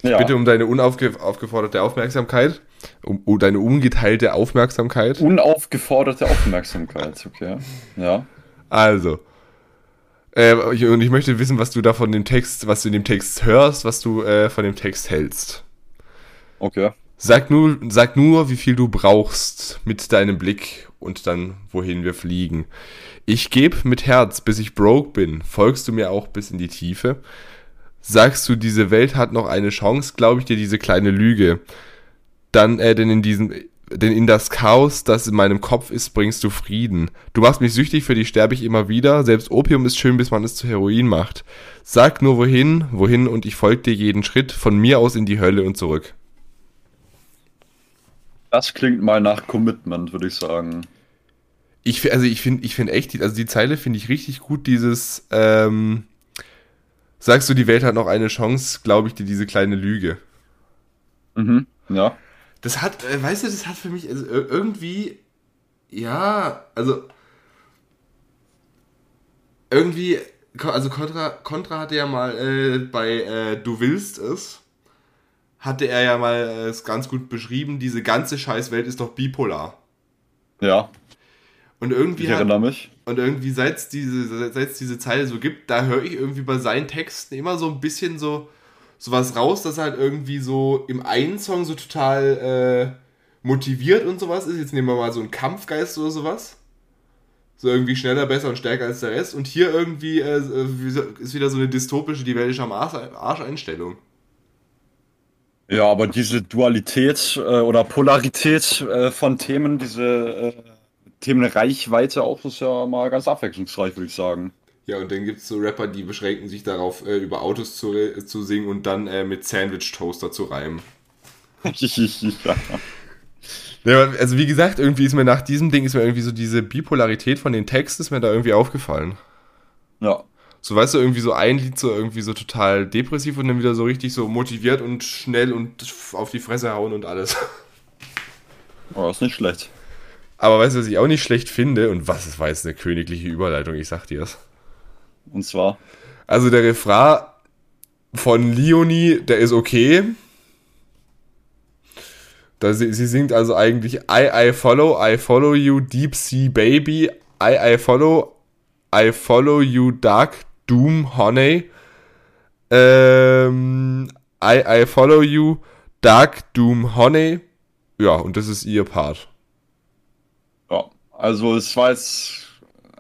Ja. bitte um deine unaufgeforderte Aufmerksamkeit. Um, um, deine ungeteilte Aufmerksamkeit. Unaufgeforderte Aufmerksamkeit, okay. Ja. Also. Äh, und ich möchte wissen, was du da von dem Text, was du in dem Text hörst, was du äh, von dem Text hältst. Okay. Sag nur, sag nur, wie viel du brauchst mit deinem Blick und dann, wohin wir fliegen. Ich geb mit Herz, bis ich broke bin. Folgst du mir auch bis in die Tiefe? Sagst du, diese Welt hat noch eine Chance, glaube ich dir diese kleine Lüge. Dann, äh, denn in diesem, denn in das Chaos, das in meinem Kopf ist, bringst du Frieden. Du machst mich süchtig, für dich sterbe ich immer wieder. Selbst Opium ist schön, bis man es zu Heroin macht. Sag nur wohin, wohin und ich folge dir jeden Schritt, von mir aus in die Hölle und zurück. Das klingt mal nach Commitment, würde ich sagen. Ich, also ich finde ich find echt, also die Zeile finde ich richtig gut, dieses, ähm, sagst du, die Welt hat noch eine Chance, glaube ich dir diese kleine Lüge. Mhm, ja. Das hat, äh, weißt du, das hat für mich also irgendwie, ja, also irgendwie, also Contra, Contra hatte ja mal äh, bei äh, Du willst es, hatte er ja mal äh, es ganz gut beschrieben, diese ganze Scheißwelt ist doch bipolar. Ja. Und irgendwie ich erinnere hat, mich. Und irgendwie, seit es diese, diese Zeile so gibt, da höre ich irgendwie bei seinen Texten immer so ein bisschen so, sowas raus, das halt irgendwie so im einen Song so total äh, motiviert und sowas ist. Jetzt nehmen wir mal so einen Kampfgeist oder sowas. So irgendwie schneller, besser und stärker als der Rest. Und hier irgendwie äh, ist wieder so eine dystopische, die Welt ist am Arsch, Arsch Einstellung. Ja, aber diese Dualität äh, oder Polarität äh, von Themen, diese äh, Themenreichweite auch, ist ja mal ganz abwechslungsreich, würde ich sagen. Ja, und dann gibt es so Rapper, die beschränken sich darauf, äh, über Autos zu, zu singen und dann äh, mit Sandwich-Toaster zu reimen. ja. ja. Also wie gesagt, irgendwie ist mir nach diesem Ding ist mir irgendwie so diese Bipolarität von den Texten ist mir da irgendwie aufgefallen. Ja. So, weißt du, irgendwie so ein Lied so irgendwie so total depressiv und dann wieder so richtig so motiviert und schnell und auf die Fresse hauen und alles. Oh, ist nicht schlecht. Aber weißt du, was ich auch nicht schlecht finde und was ist, war jetzt eine königliche Überleitung, ich sag dir's. Und zwar? Also der Refrain von Leonie, der ist okay. Da sie, sie singt also eigentlich I, I follow, I follow you, deep sea baby, I, I follow, I follow you, dark Doom Honey. Ähm, I, I Follow You, Dark Doom Honey. Ja, und das ist ihr Part. Ja, also es war jetzt,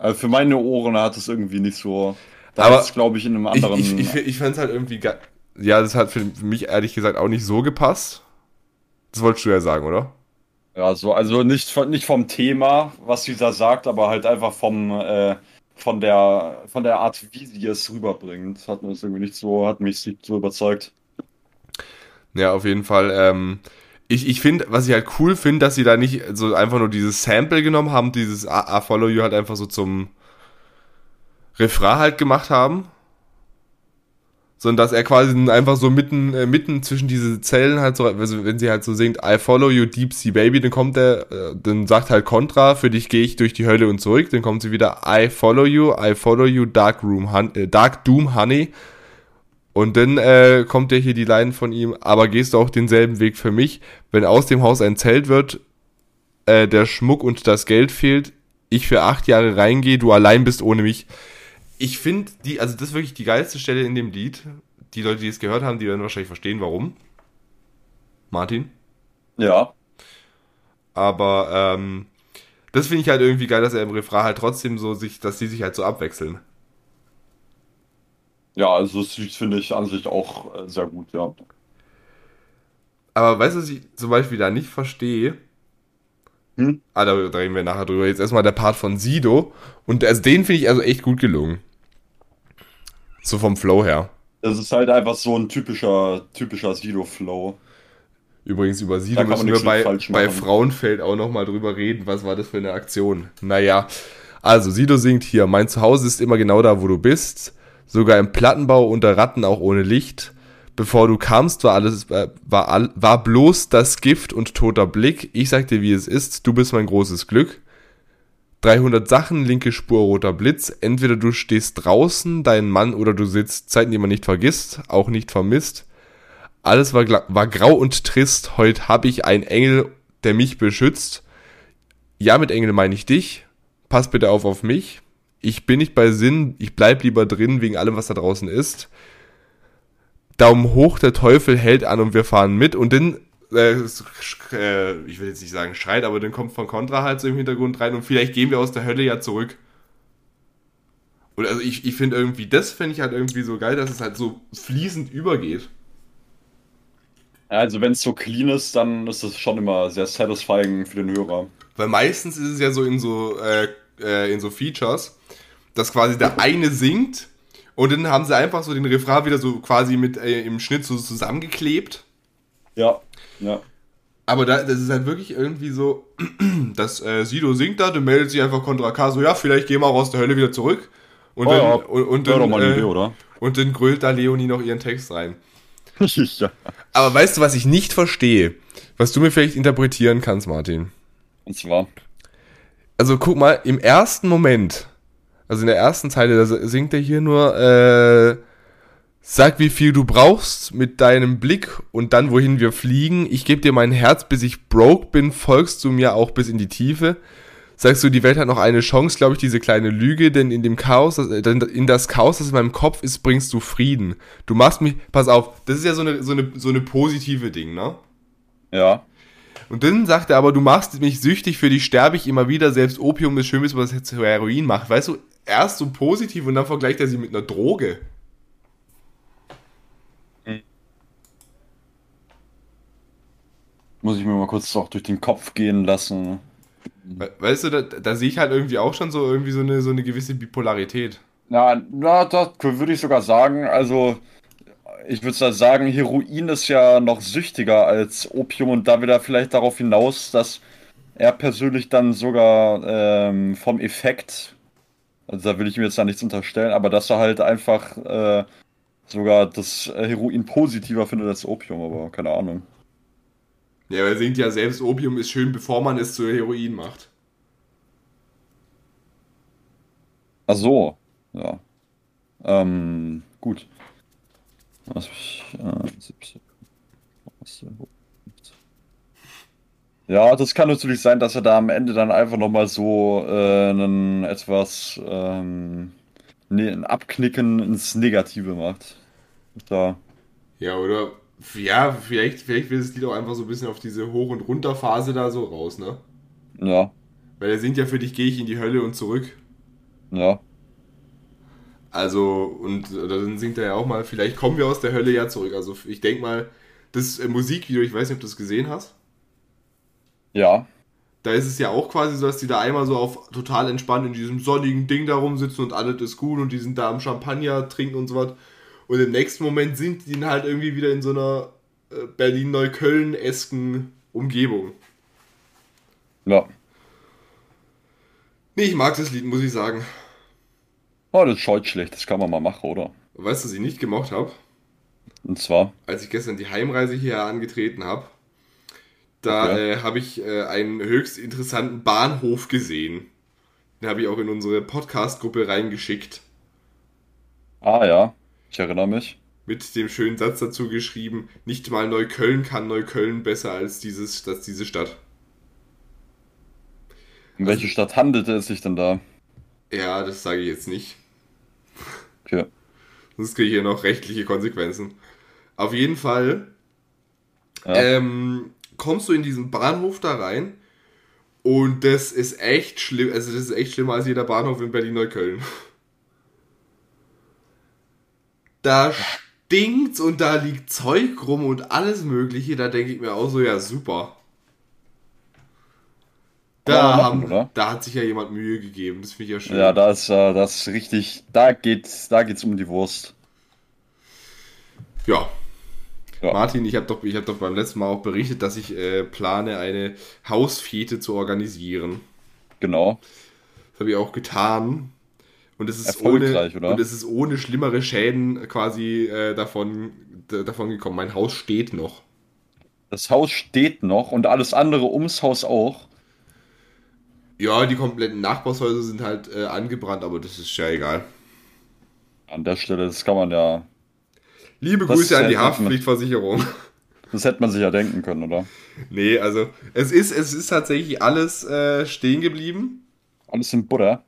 also für meine Ohren hat es irgendwie nicht so, da aber glaube ich in einem anderen... Ich, ich, ich, ich fand es halt irgendwie, ja, das hat für mich ehrlich gesagt auch nicht so gepasst. Das wolltest du ja sagen, oder? Ja, so, also nicht, nicht vom Thema, was sie da sagt, aber halt einfach vom, äh, von der, von der Art, wie sie es rüberbringt, hat mir irgendwie nicht so, hat mich nicht so überzeugt. Ja, auf jeden Fall. Ähm, ich ich finde, was ich halt cool finde, dass sie da nicht so einfach nur dieses Sample genommen haben, dieses I, I Follow You halt einfach so zum Refrain halt gemacht haben. Sondern dass er quasi einfach so mitten, äh, mitten zwischen diese Zellen halt so, also wenn sie halt so singt, I follow you deep sea baby, dann kommt er, äh, dann sagt halt Contra, für dich gehe ich durch die Hölle und zurück, dann kommt sie wieder, I follow you, I follow you, dark room, hun äh, dark doom honey, und dann äh, kommt ja hier die Line von ihm, aber gehst du auch denselben Weg für mich, wenn aus dem Haus ein Zelt wird, äh, der Schmuck und das Geld fehlt, ich für acht Jahre reingehe, du allein bist ohne mich ich finde die, also das ist wirklich die geilste Stelle in dem Lied. Die Leute, die es gehört haben, die werden wahrscheinlich verstehen, warum. Martin? Ja. Aber ähm, das finde ich halt irgendwie geil, dass er im Refrain halt trotzdem so sich, dass die sich halt so abwechseln. Ja, also das finde ich an sich auch äh, sehr gut, ja. Aber weißt du, was ich zum Beispiel da nicht verstehe? Hm? Ah, da, reden wir nachher drüber. Jetzt erstmal der Part von Sido. Und also den finde ich also echt gut gelungen. So vom Flow her. Das ist halt einfach so ein typischer, typischer Sido-Flow. Übrigens über Sido müssen wir bei, bei Frauenfeld auch nochmal drüber reden. Was war das für eine Aktion? Naja, also Sido singt hier, mein Zuhause ist immer genau da, wo du bist. Sogar im Plattenbau unter Ratten auch ohne Licht. Bevor du kamst, war alles, äh, war, war bloß das Gift und toter Blick. Ich sag dir, wie es ist, du bist mein großes Glück. 300 Sachen, linke Spur, roter Blitz. Entweder du stehst draußen, dein Mann, oder du sitzt. Zeiten, die man nicht vergisst, auch nicht vermisst. Alles war, war grau und trist. Heute hab ich einen Engel, der mich beschützt. Ja, mit Engel meine ich dich. Pass bitte auf auf mich. Ich bin nicht bei Sinn. Ich bleib lieber drin wegen allem, was da draußen ist. Daumen hoch, der Teufel hält an und wir fahren mit. Und dann äh, äh, ich will jetzt nicht sagen schreit, aber dann kommt von Contra halt so im Hintergrund rein und vielleicht gehen wir aus der Hölle ja zurück. Und also ich, ich finde irgendwie, das finde ich halt irgendwie so geil, dass es halt so fließend übergeht. Also wenn es so clean ist, dann ist das schon immer sehr satisfying für den Hörer. Weil meistens ist es ja so in so, äh, äh, in so Features, dass quasi der eine singt und dann haben sie einfach so den Refrain wieder so quasi mit äh, im Schnitt so zusammengeklebt. Ja. Ja. Aber da, das ist halt wirklich irgendwie so, dass äh, Sido singt da, dann meldet sich einfach Contra K so, ja, vielleicht gehen wir auch aus der Hölle wieder zurück. Und oh, dann, ja. und, und dann, doch äh, Idee, oder? Und dann grölt da Leonie noch ihren Text rein. ja. Aber weißt du, was ich nicht verstehe? Was du mir vielleicht interpretieren kannst, Martin? Und zwar? Also guck mal, im ersten Moment, also in der ersten Zeile, da singt er hier nur, äh, Sag, wie viel du brauchst mit deinem Blick und dann, wohin wir fliegen. Ich gebe dir mein Herz, bis ich broke bin, folgst du mir auch bis in die Tiefe. Sagst du, die Welt hat noch eine Chance, glaube ich, diese kleine Lüge, denn in dem Chaos, äh, in das Chaos, das in meinem Kopf ist, bringst du Frieden. Du machst mich, pass auf, das ist ja so eine, so eine, so eine positive Ding, ne? Ja. Und dann sagt er aber, du machst mich süchtig, für dich sterbe ich immer wieder, selbst Opium ist schön, was jetzt Heroin macht. Weißt du, erst so positiv und dann vergleicht er sie mit einer Droge. Muss ich mir mal kurz auch durch den Kopf gehen lassen. Weißt du, da, da sehe ich halt irgendwie auch schon so irgendwie so eine, so eine gewisse Bipolarität. Ja, na, das würde ich sogar sagen. Also, ich würde sagen, Heroin ist ja noch süchtiger als Opium und da wieder vielleicht darauf hinaus, dass er persönlich dann sogar ähm, vom Effekt, also da will ich mir jetzt da nichts unterstellen, aber dass er halt einfach äh, sogar das Heroin positiver findet als Opium, aber keine Ahnung. Ja, er singt ja selbst, Opium ist schön, bevor man es zu Heroin macht. Ach so, ja. Ähm, gut. Was, äh, ja, das kann natürlich sein, dass er da am Ende dann einfach nochmal so äh, einen etwas ähm, ne, ein Abknicken ins Negative macht. Da. Ja, oder ja, vielleicht, vielleicht will das Lied auch einfach so ein bisschen auf diese Hoch- und Runterphase da so raus, ne? Ja. Weil er singt ja für dich, gehe ich in die Hölle und zurück. Ja. Also, und dann singt er ja auch mal, vielleicht kommen wir aus der Hölle ja zurück. Also, ich denke mal, das äh, Musikvideo, ich weiß nicht, ob du es gesehen hast. Ja. Da ist es ja auch quasi so, dass die da einmal so auf total entspannt in diesem sonnigen Ding da rumsitzen und alles ist gut und die sind da am Champagner trinken und so was. Und im nächsten Moment sind die halt irgendwie wieder in so einer äh, Berlin-Neukölln-esken Umgebung. Ja. Nee, ich mag das Lied, muss ich sagen. Oh, das scheut schlecht, das kann man mal machen, oder? Weißt du, was ich nicht gemocht habe? Und zwar? Als ich gestern die Heimreise hier angetreten habe, da okay. äh, habe ich äh, einen höchst interessanten Bahnhof gesehen. Den habe ich auch in unsere Podcast-Gruppe reingeschickt. Ah ja, ich erinnere mich. Mit dem schönen Satz dazu geschrieben, nicht mal Neukölln kann Neukölln besser als, dieses, als diese Stadt. Um welche also, Stadt handelte es sich denn da? Ja, das sage ich jetzt nicht. Okay. Sonst kriege ich hier noch rechtliche Konsequenzen. Auf jeden Fall ja. ähm, kommst du in diesen Bahnhof da rein und das ist echt schlimm. Also, das ist echt schlimmer als jeder Bahnhof in Berlin-Neukölln. Da stinkt's und da liegt Zeug rum und alles Mögliche. Da denke ich mir auch so, ja, super. Da, machen, haben, da hat sich ja jemand Mühe gegeben, das finde ich ja schön. Ja, da ist äh, das richtig, da geht's, da geht's um die Wurst. Ja. Ja. Martin, ich habe doch, hab doch beim letzten Mal auch berichtet, dass ich äh, plane, eine Hausfete zu organisieren. Genau. Das habe ich auch getan. Und es ist ohne, oder? Und es ist ohne schlimmere Schäden quasi äh, davon, davon gekommen. Mein Haus steht noch. Das Haus steht noch und alles andere ums Haus auch. Ja, die kompletten Nachbarshäuser sind halt äh, angebrannt, aber das ist ja egal. An der Stelle, das kann man ja. Liebe Grüße an die Haftpflichtversicherung. Das hätte man sich ja denken können, oder? Nee, also es ist, es ist tatsächlich alles äh, stehen geblieben. Alles in Butter.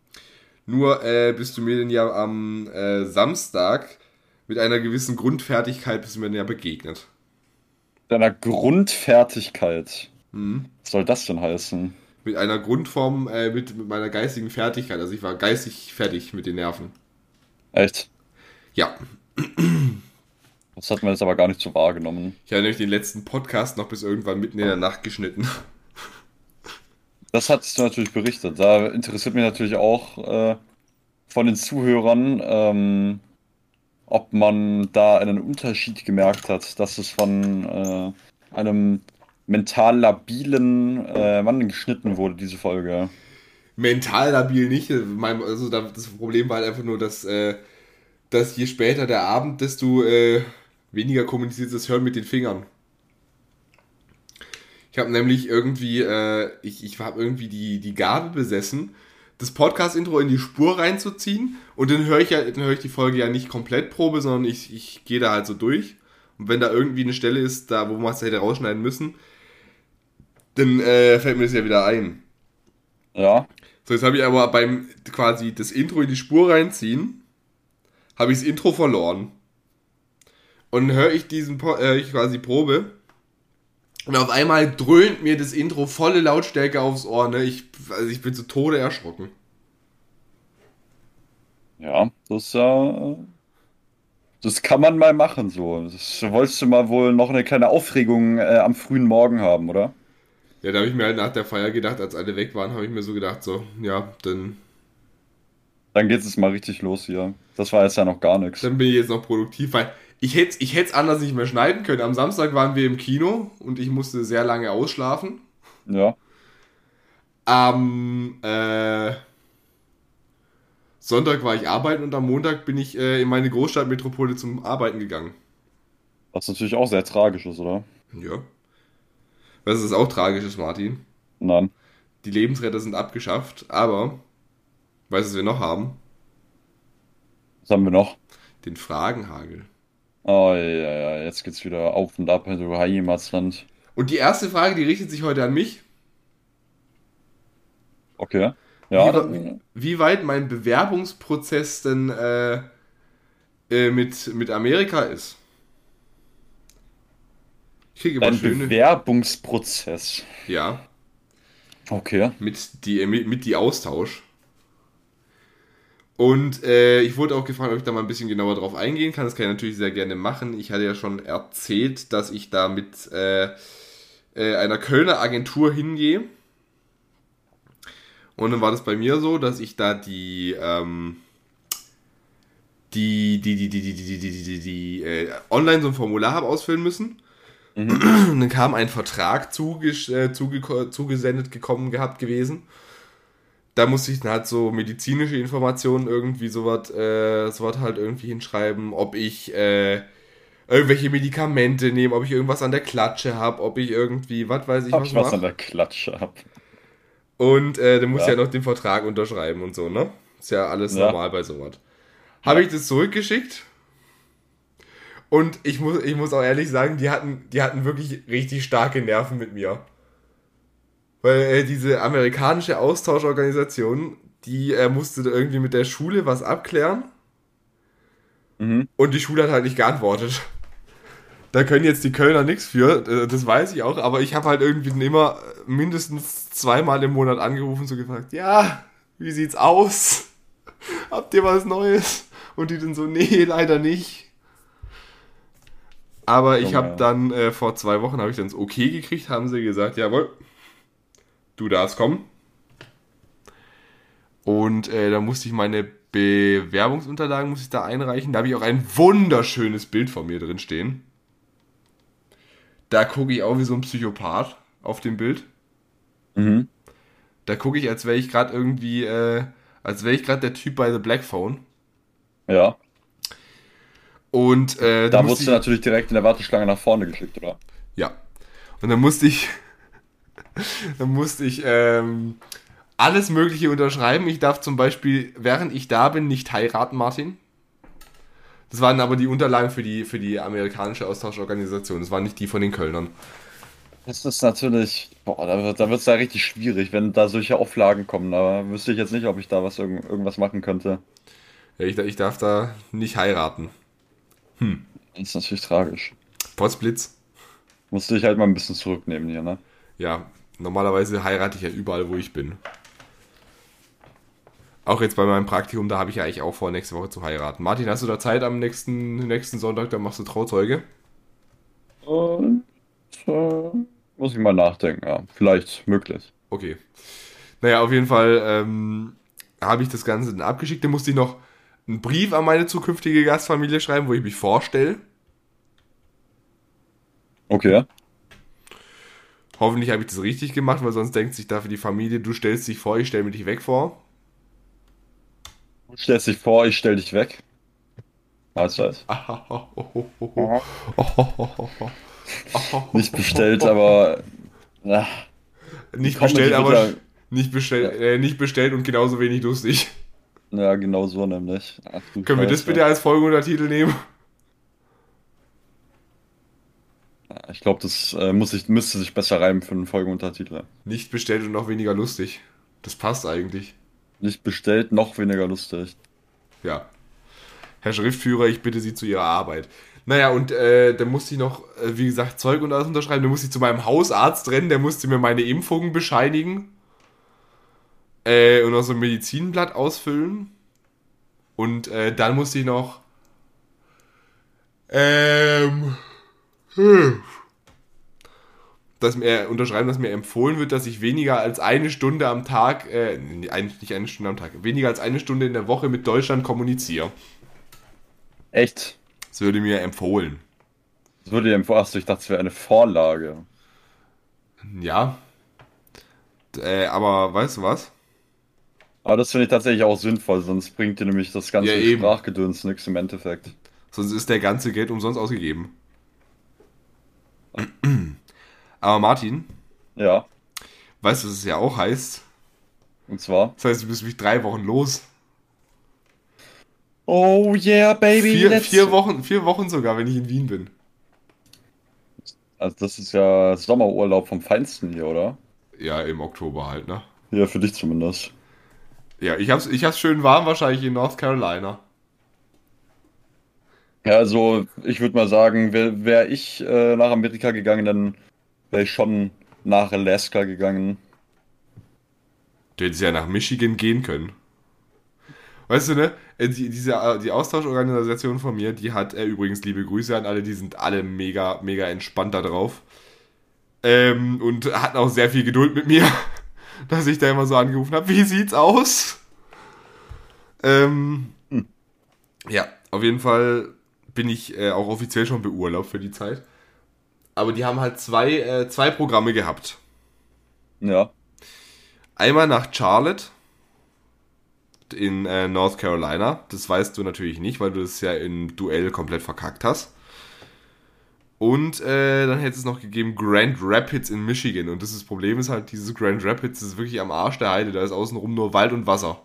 Nur äh, bist du mir denn ja am äh, Samstag mit einer gewissen Grundfertigkeit bist du mir ja begegnet. Deiner Grundfertigkeit? Hm. Was soll das denn heißen? mit einer Grundform, äh, mit, mit meiner geistigen Fertigkeit. Also ich war geistig fertig mit den Nerven. Echt? Ja. Das hat man jetzt aber gar nicht so wahrgenommen. Ich habe nämlich den letzten Podcast noch bis irgendwann mitten in der Nacht geschnitten. Das hattest du natürlich berichtet. Da interessiert mich natürlich auch äh, von den Zuhörern, ähm, ob man da einen Unterschied gemerkt hat, dass es von äh, einem mental labilen äh, Mann geschnitten wurde, diese Folge. Mental labil nicht. Also das Problem war halt einfach nur, dass, äh, dass je später der Abend, desto äh, weniger kommuniziert das Hören mit den Fingern. Ich habe nämlich irgendwie, äh, ich, ich habe irgendwie die, die Gabe besessen, das Podcast-Intro in die Spur reinzuziehen und dann höre ich ja, dann höre ich die Folge ja nicht komplett Probe, sondern ich, ich gehe da halt so durch. Und wenn da irgendwie eine Stelle ist, da wo man es hätte rausschneiden müssen, dann äh, fällt mir das ja wieder ein. Ja. So, jetzt habe ich aber beim quasi das Intro in die Spur reinziehen, habe ich das Intro verloren. Und höre ich diesen äh, ich quasi Probe. Und auf einmal dröhnt mir das Intro volle Lautstärke aufs Ohr, ne? Ich, also ich bin zu Tode erschrocken. Ja, das ja. Das kann man mal machen, so. Das wolltest du mal wohl noch eine kleine Aufregung äh, am frühen Morgen haben, oder? Ja, da habe ich mir halt nach der Feier gedacht, als alle weg waren, habe ich mir so gedacht, so, ja, dann. Dann geht es mal richtig los hier. Das war jetzt ja noch gar nichts. Dann bin ich jetzt noch produktiv, weil ich hätte ich es anders nicht mehr schneiden können. Am Samstag waren wir im Kino und ich musste sehr lange ausschlafen. Ja. Am äh, Sonntag war ich arbeiten und am Montag bin ich äh, in meine Großstadtmetropole zum Arbeiten gegangen. Was natürlich auch sehr tragisch ist, oder? Ja. Was ist auch tragisch ist, Martin? Nein. Die Lebensretter sind abgeschafft, aber weißt du, was wir noch haben? Was haben wir noch? Den Fragenhagel. Oh ja, ja, jetzt geht's wieder auf und ab, du Heimatsland. Und die erste Frage, die richtet sich heute an mich. Okay. Ja, wie, dann, wie weit mein Bewerbungsprozess denn äh, äh, mit, mit Amerika ist. Ich kriege immer schöne. Bewerbungsprozess. Ja. Okay. Mit die, mit, mit die Austausch. Und äh, ich wurde auch gefragt, ob ich da mal ein bisschen genauer drauf eingehen kann. Das kann ich natürlich sehr gerne machen. Ich hatte ja schon erzählt, dass ich da mit äh, äh, einer Kölner Agentur hingehe. Und dann war das bei mir so, dass ich da die, ähm, die, die, die, die, die, die, die, die, die, äh, online so ein Formular habe ausfüllen müssen. Mhm. Und dann kam ein Vertrag zuges äh, zuge zugesendet gekommen gehabt gewesen. Da musste ich dann halt so medizinische Informationen irgendwie sowas äh, sowas halt irgendwie hinschreiben, ob ich äh, irgendwelche Medikamente nehme, ob ich irgendwas an der Klatsche habe, ob ich irgendwie, was weiß ich, ob was ich was an der Klatsche habe. Und äh, dann muss ja. ja noch den Vertrag unterschreiben und so, ne? Ist ja alles ja. normal bei sowas. Habe ich das zurückgeschickt. Und ich muss, ich muss auch ehrlich sagen, die hatten, die hatten wirklich richtig starke Nerven mit mir. Weil äh, diese amerikanische Austauschorganisation, die äh, musste irgendwie mit der Schule was abklären. Mhm. Und die Schule hat halt nicht geantwortet. Da können jetzt die Kölner nichts für, äh, das weiß ich auch, aber ich habe halt irgendwie immer mindestens zweimal im Monat angerufen und so gefragt, ja, wie sieht's aus? Habt ihr was Neues? Und die dann so, nee, leider nicht. Aber ich habe dann äh, vor zwei Wochen habe ich dann das Okay gekriegt, haben sie gesagt, jawohl, du darfst kommen. Und äh, da musste ich meine Bewerbungsunterlagen muss ich da einreichen. Da habe ich auch ein wunderschönes Bild von mir drin stehen. Da gucke ich auch wie so ein Psychopath auf dem Bild. Mhm. Da gucke ich, als wäre ich gerade irgendwie, äh, als wäre ich gerade der Typ bei The Black Phone. Ja. Und äh, da wurdest du natürlich direkt in der Warteschlange nach vorne geschickt, oder? Ja. Und dann musste ich, dann musste ich ähm, alles Mögliche unterschreiben. Ich darf zum Beispiel, während ich da bin, nicht heiraten, Martin. Das waren aber die Unterlagen für die, für die amerikanische Austauschorganisation. Das waren nicht die von den Kölnern. Das ist natürlich, boah, da wird es da richtig schwierig, wenn da solche Auflagen kommen. Da wüsste ich jetzt nicht, ob ich da was irgendwas machen könnte. Ja, ich, ich darf da nicht heiraten. Hm. Das ist natürlich tragisch. Postblitz. Musste ich halt mal ein bisschen zurücknehmen hier, ne? Ja, normalerweise heirate ich ja überall, wo ich bin. Auch jetzt bei meinem Praktikum, da habe ich ja eigentlich auch vor, nächste Woche zu heiraten. Martin, hast du da Zeit am nächsten, nächsten Sonntag? Dann machst du Trauzeuge. Und, äh, muss ich mal nachdenken, ja. Vielleicht möglich. Okay. Naja, auf jeden Fall ähm, habe ich das Ganze dann abgeschickt. Dann musste ich noch einen Brief an meine zukünftige Gastfamilie schreiben, wo ich mich vorstelle. Okay. Hoffentlich habe ich das richtig gemacht, weil sonst denkt sich dafür die Familie, du stellst dich vor, ich stelle mir dich weg vor. Du stellst dich vor, ich stell dich weg. Mahlzeit. Nicht bestellt, aber. Na, nicht bestellt, aber. Nicht bestellt, ja. äh, nicht bestellt und genauso wenig lustig. Ja, genau so nämlich. Ach, Können Scheiße. wir das bitte als Folgenuntertitel nehmen? Ich glaube, das äh, muss ich, müsste sich besser reimen für einen Folgenuntertitel. Nicht bestellt und noch weniger lustig. Das passt eigentlich. Nicht bestellt, noch weniger lustig. Ja. Herr Schriftführer, ich bitte Sie zu Ihrer Arbeit. Naja, und äh, dann musste ich noch, äh, wie gesagt, Zeug und alles unterschreiben. Dann musste ich zu meinem Hausarzt rennen, der musste mir meine Impfungen bescheinigen. Äh, und noch so ein Medizinblatt ausfüllen. Und äh, dann musste ich noch Ähm. Dass mir unterschreiben, dass mir empfohlen wird, dass ich weniger als eine Stunde am Tag, äh, nicht eine Stunde am Tag, weniger als eine Stunde in der Woche mit Deutschland kommuniziere. Echt? Das würde mir empfohlen. Das würde dir empfohlen. Achso, ich dachte, es wäre eine Vorlage. Ja. Äh, aber weißt du was? Aber das finde ich tatsächlich auch sinnvoll, sonst bringt dir nämlich das ganze ja, Sprachgedöns nichts im Endeffekt. Sonst ist der ganze Geld umsonst ausgegeben. Aber Martin. Ja. Weißt du, was es ja auch heißt? Und zwar? Das heißt, du bist mich drei Wochen los. Oh yeah, baby. Vier, vier, Wochen, vier Wochen sogar, wenn ich in Wien bin. Also das ist ja Sommerurlaub vom Feinsten hier, oder? Ja, im Oktober halt, ne? Ja, für dich zumindest. Ja, ich hab's, ich hab's schön warm wahrscheinlich in North Carolina. Ja, also ich würde mal sagen, wäre wär ich äh, nach Amerika gegangen, dann wäre ich schon nach Alaska gegangen. Du hättest ja nach Michigan gehen können. Weißt du, ne? Äh, die, diese, äh, die Austauschorganisation von mir, die hat äh, übrigens liebe Grüße an alle, die sind alle mega, mega entspannt da drauf. Ähm, und hatten auch sehr viel Geduld mit mir, dass ich da immer so angerufen habe, wie sieht's aus? Ähm, hm. Ja, auf jeden Fall bin ich äh, auch offiziell schon beurlaubt für die Zeit. Aber die haben halt zwei, äh, zwei Programme gehabt. Ja. Einmal nach Charlotte in äh, North Carolina. Das weißt du natürlich nicht, weil du es ja im Duell komplett verkackt hast. Und äh, dann hätte es noch gegeben Grand Rapids in Michigan. Und das, ist, das Problem ist halt, dieses Grand Rapids ist wirklich am Arsch der Heide. Da ist außenrum nur Wald und Wasser.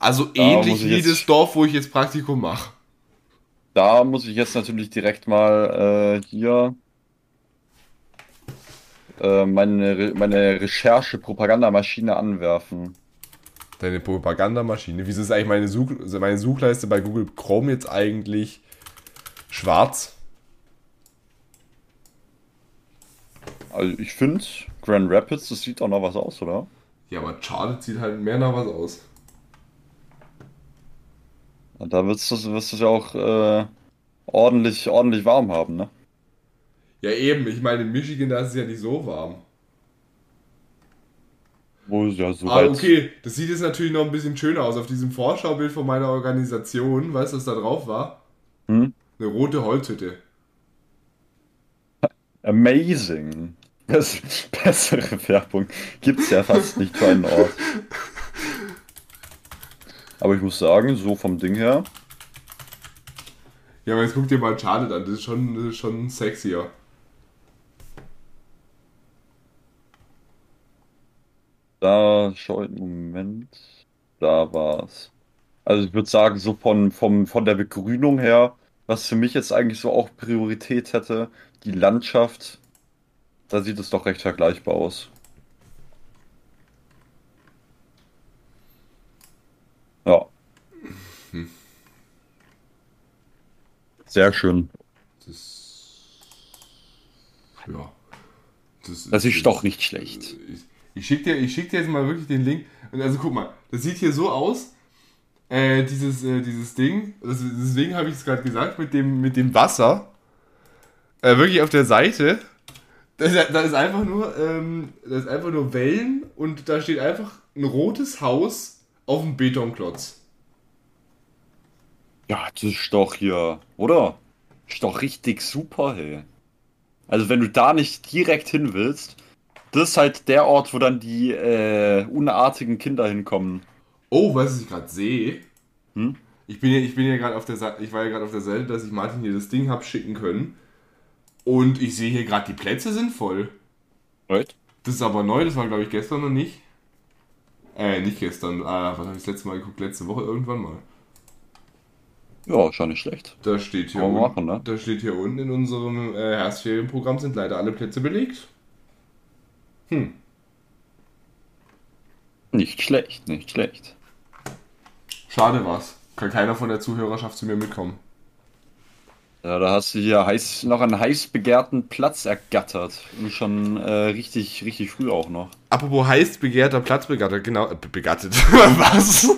Also ähnlich wie das Dorf, wo ich jetzt Praktikum mache. Da muss ich jetzt natürlich direkt mal äh, hier äh, meine, meine Recherche-Propagandamaschine anwerfen. Deine Propagandamaschine? Wieso ist eigentlich meine, Such meine Suchleiste bei Google Chrome jetzt eigentlich schwarz? Also ich finde, Grand Rapids, das sieht auch noch was aus, oder? Ja, aber Charlotte sieht halt mehr nach was aus. Da wirst du es ja auch äh, ordentlich, ordentlich warm haben, ne? Ja, eben. Ich meine, in Michigan, da ist es ja nicht so warm. Wo ist ja so Ah, okay. Das sieht jetzt natürlich noch ein bisschen schöner aus. Auf diesem Vorschaubild von meiner Organisation, weißt du, was da drauf war? Hm? Eine rote Holzhütte. Amazing. Das, bessere Werbung gibt es ja fast nicht für einen Ort. Aber ich muss sagen, so vom Ding her. Ja, aber jetzt guck dir mal Charlotte an, das ist schon, das ist schon sexier. Da schau ich, Moment. Da war's. Also ich würde sagen, so von, vom, von der Begrünung her, was für mich jetzt eigentlich so auch Priorität hätte, die Landschaft, da sieht es doch recht vergleichbar aus. Ja. Hm. Sehr schön. Das, ja. Das, das ist, ist doch nicht schlecht. Ich, ich schicke dir, schick dir jetzt mal wirklich den Link. Und also guck mal, das sieht hier so aus. Äh, dieses, äh, dieses Ding, das, deswegen habe ich es gerade gesagt, mit dem, mit dem Wasser. Äh, wirklich auf der Seite. Da, da ist einfach nur, ähm, da ist einfach nur Wellen und da steht einfach ein rotes Haus auf dem Betonklotz. Ja, das ist doch hier, oder? Das ist doch richtig super, hey. Also wenn du da nicht direkt hin willst, das ist halt der Ort, wo dann die äh, unartigen Kinder hinkommen. Oh, was ich gerade sehe. Hm? Ich bin ja, ich bin ja gerade auf der Seite, ich war ja gerade auf der Seite, dass ich Martin hier das Ding hab schicken können. Und ich sehe hier gerade, die Plätze sind voll. Right? Das ist aber neu, das war glaube ich gestern noch nicht. Äh, nicht gestern, ah, was habe ich das letzte Mal geguckt? Letzte Woche irgendwann mal. Ja, schon nicht schlecht. Da steht hier, unten, machen, ne? da steht hier unten in unserem äh, Herbstferienprogramm sind leider alle Plätze belegt. Hm. Nicht schlecht, nicht schlecht. Schade was. Kann keiner von der Zuhörerschaft zu mir mitkommen. Ja, da hast du hier heiß, noch einen heiß begehrten Platz ergattert. Und schon äh, richtig, richtig früh auch noch. Apropos heiß begehrter Platz begattert, genau, äh, begattet. was?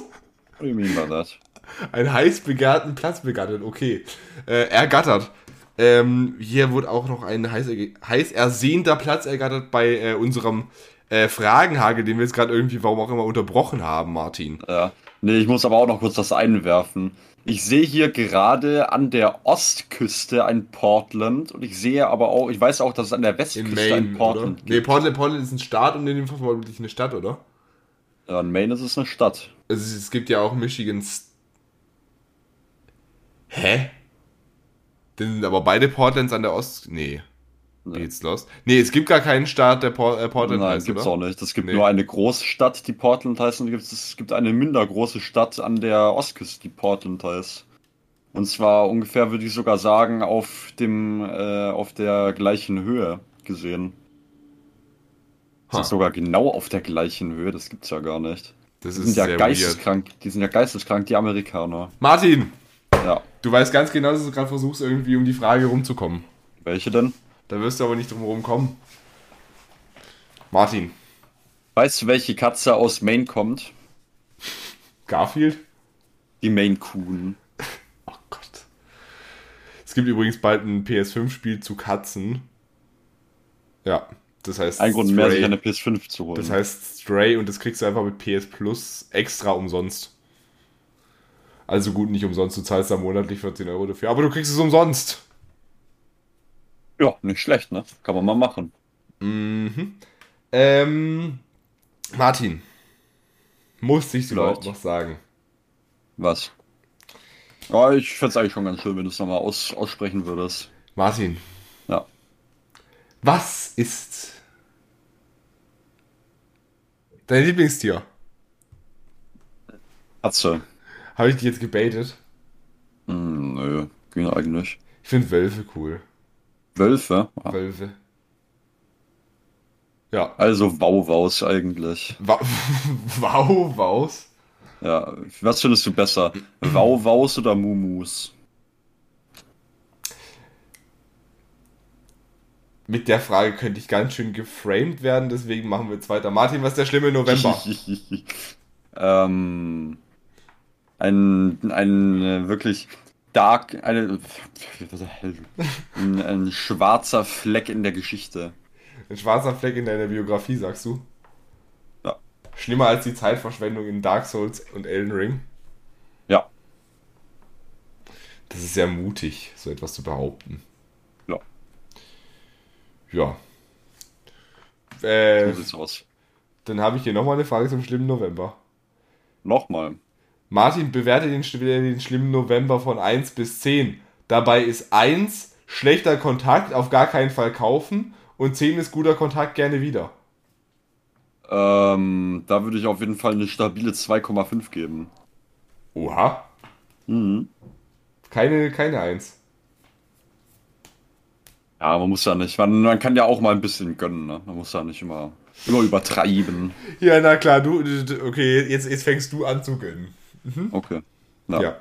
Wie mean war das? einen heiß begehrten Platz begattert. Okay. Äh, ergattert. Ähm, hier wurde auch noch ein heiß, heiß ersehnter Platz ergattert bei äh, unserem äh, Fragenhagel, den wir jetzt gerade irgendwie, warum auch immer, unterbrochen haben, Martin. Ja. Nee, ich muss aber auch noch kurz das einwerfen. Ich sehe hier gerade an der Ostküste ein Portland und ich sehe aber auch, ich weiß auch, dass es an der Westküste Maine, ein Portland oder? gibt. Nee, Portland, Portland ist ein Staat und in dem Fall wirklich eine Stadt, oder? Ja, in Maine ist es eine Stadt. Also es gibt ja auch Michigan. Hä? Dann sind aber beide Portlands an der Ost. Nee. Nee. Jetzt lost. Nee, es gibt gar keinen Staat, der Port, äh, Portland Nein, heißt. Nein, gibt's oder? auch nicht. Es gibt nee. nur eine Großstadt, die Portland heißt, und es gibt eine minder große Stadt an der Ostküste, die Portland heißt. Und zwar ungefähr, würde ich sogar sagen, auf dem, äh, auf der gleichen Höhe gesehen. Das ist sogar genau auf der gleichen Höhe, das gibt's ja gar nicht. Das die sind ja geisteskrank, weird. die sind ja geisteskrank, die Amerikaner. Martin! Ja. Du weißt ganz genau, dass du gerade versuchst, irgendwie um die Frage rumzukommen. Welche denn? Da wirst du aber nicht drum herum kommen. Martin. Weißt du, welche Katze aus Maine kommt? Garfield? Die Maine Coon. Oh Gott. Es gibt übrigens bald ein PS5-Spiel zu Katzen. Ja, das heißt. Ein Grund Stray. mehr, sich eine PS5 zu holen. Das heißt Stray und das kriegst du einfach mit PS Plus extra umsonst. Also gut, nicht umsonst, du zahlst da monatlich 14 Euro dafür, aber du kriegst es umsonst. Ja, nicht schlecht, ne? Kann man mal machen. Mhm. Ähm, Martin, muss ich überhaupt noch sagen? Was? Ja, ich fände es eigentlich schon ganz schön, wenn du es nochmal aus, aussprechen würdest. Martin. Ja. Was ist dein Lieblingstier? Katze. Habe ich dich jetzt gebaitet? Mm, nö, ging eigentlich. Ich finde Wölfe cool. Wölfe? Ah. Wölfe. Ja. Also Wauwaus eigentlich. Wauwaus? Ja, was findest du besser? Wauwaus oder Mumus? Mit der Frage könnte ich ganz schön geframed werden, deswegen machen wir jetzt weiter. Martin, was ist der schlimme November? ähm, ein, ein äh, wirklich dark, eine, ein, ein schwarzer Fleck in der Geschichte. Ein schwarzer Fleck in deiner Biografie, sagst du? Ja. Schlimmer als die Zeitverschwendung in Dark Souls und Elden Ring? Ja. Das ist sehr mutig, so etwas zu behaupten. Ja. Ja. Äh, so sieht's aus. Dann habe ich hier nochmal eine Frage zum schlimmen November. Nochmal. Martin bewertet den, den schlimmen November von 1 bis 10. Dabei ist 1 schlechter Kontakt, auf gar keinen Fall kaufen und 10 ist guter Kontakt, gerne wieder. Ähm, da würde ich auf jeden Fall eine stabile 2,5 geben. Oha. Mhm. Keine, keine 1. Ja, man muss ja nicht, man, man kann ja auch mal ein bisschen gönnen, ne? Man muss ja nicht immer, immer übertreiben. Ja, na klar, du, okay, jetzt, jetzt fängst du an zu gönnen. Mhm. Okay. Na. Ja.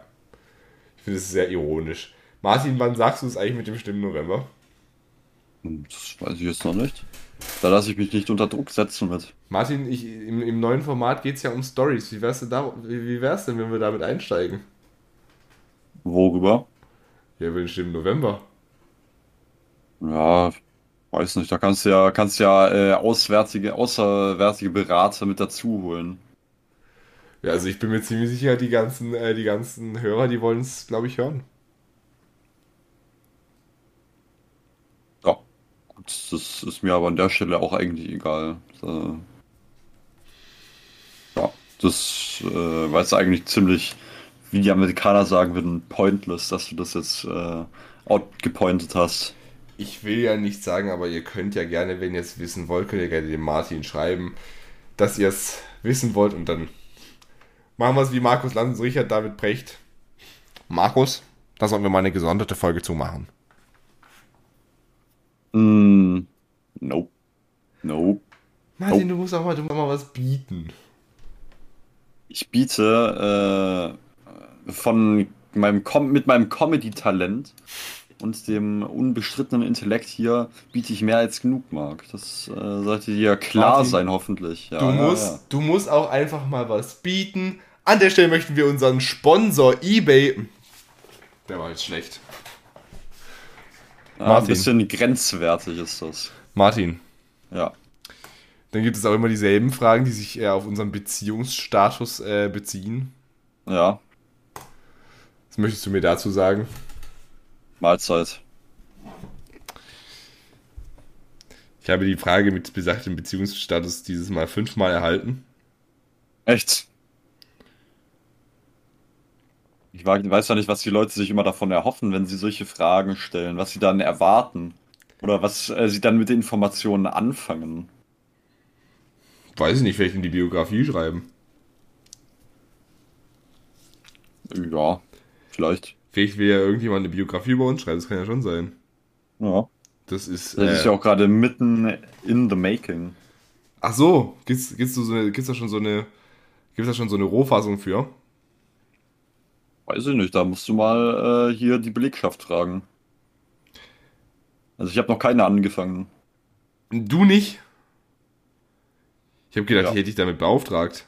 Ich finde es sehr ironisch. Martin, wann sagst du es eigentlich mit dem Stimmen November? Das weiß ich jetzt noch nicht. Da lasse ich mich nicht unter Druck setzen mit. Martin, ich, im, im neuen Format geht es ja um Stories. Wie wär's denn da, wie, wie wär's denn, wenn wir damit einsteigen? Worüber? Ja, über den Stimmen November. Ja, weiß nicht. Da kannst du ja, kannst ja äh, auswärtige, außerwärtige Berater mit dazu holen. Ja, also ich bin mir ziemlich sicher, die ganzen, äh, die ganzen Hörer, die wollen es, glaube ich, hören. Ja, gut, das ist mir aber an der Stelle auch eigentlich egal. Äh, ja, das äh, war jetzt eigentlich ziemlich, wie die Amerikaner sagen würden, pointless, dass du das jetzt äh, outgepointet hast. Ich will ja nicht sagen, aber ihr könnt ja gerne, wenn ihr es wissen wollt, könnt ihr gerne dem Martin schreiben, dass ihr es wissen wollt und dann machen wir es wie Markus Lanz und Richard David Brecht. Markus, da sollten wir mal eine gesonderte Folge zu machen. Mm, nope. Nope. Martin, nope. du musst auch mal, du musst mal was bieten. Ich biete äh, von meinem Com mit meinem Comedy-Talent und dem unbestrittenen Intellekt hier biete ich mehr als genug, Marc. Das äh, sollte dir klar Martin, sein, hoffentlich. Ja, du, ja, musst, ja. du musst auch einfach mal was bieten, An der Stelle möchten wir unseren Sponsor eBay. Der war jetzt schlecht. Ah, ein bisschen grenzwertig ist das. Martin. Ja. Dann gibt es auch immer dieselben Fragen, die sich eher auf unseren Beziehungsstatus äh, beziehen. Ja. Was möchtest du mir dazu sagen? Mahlzeit. Ich habe die Frage mit besagtem Beziehungsstatus dieses Mal fünfmal erhalten. Echt? Ich weiß ja nicht, was die Leute sich immer davon erhoffen, wenn sie solche Fragen stellen, was sie dann erwarten. Oder was äh, sie dann mit den Informationen anfangen. Weiß ich nicht, vielleicht in die Biografie schreiben. Ja, vielleicht. Vielleicht will ja irgendjemand eine Biografie über uns schreiben, das kann ja schon sein. Ja. Das ist. Das äh, ist ja auch gerade mitten in the making. Ach so, gibt's, gibt's, so eine, gibt's da schon so eine. Gibt's da schon so eine Rohfassung für? Weiß ich nicht, da musst du mal äh, hier die Belegschaft fragen. Also ich habe noch keine angefangen. Du nicht? Ich habe gedacht, ja. ich hätte dich damit beauftragt.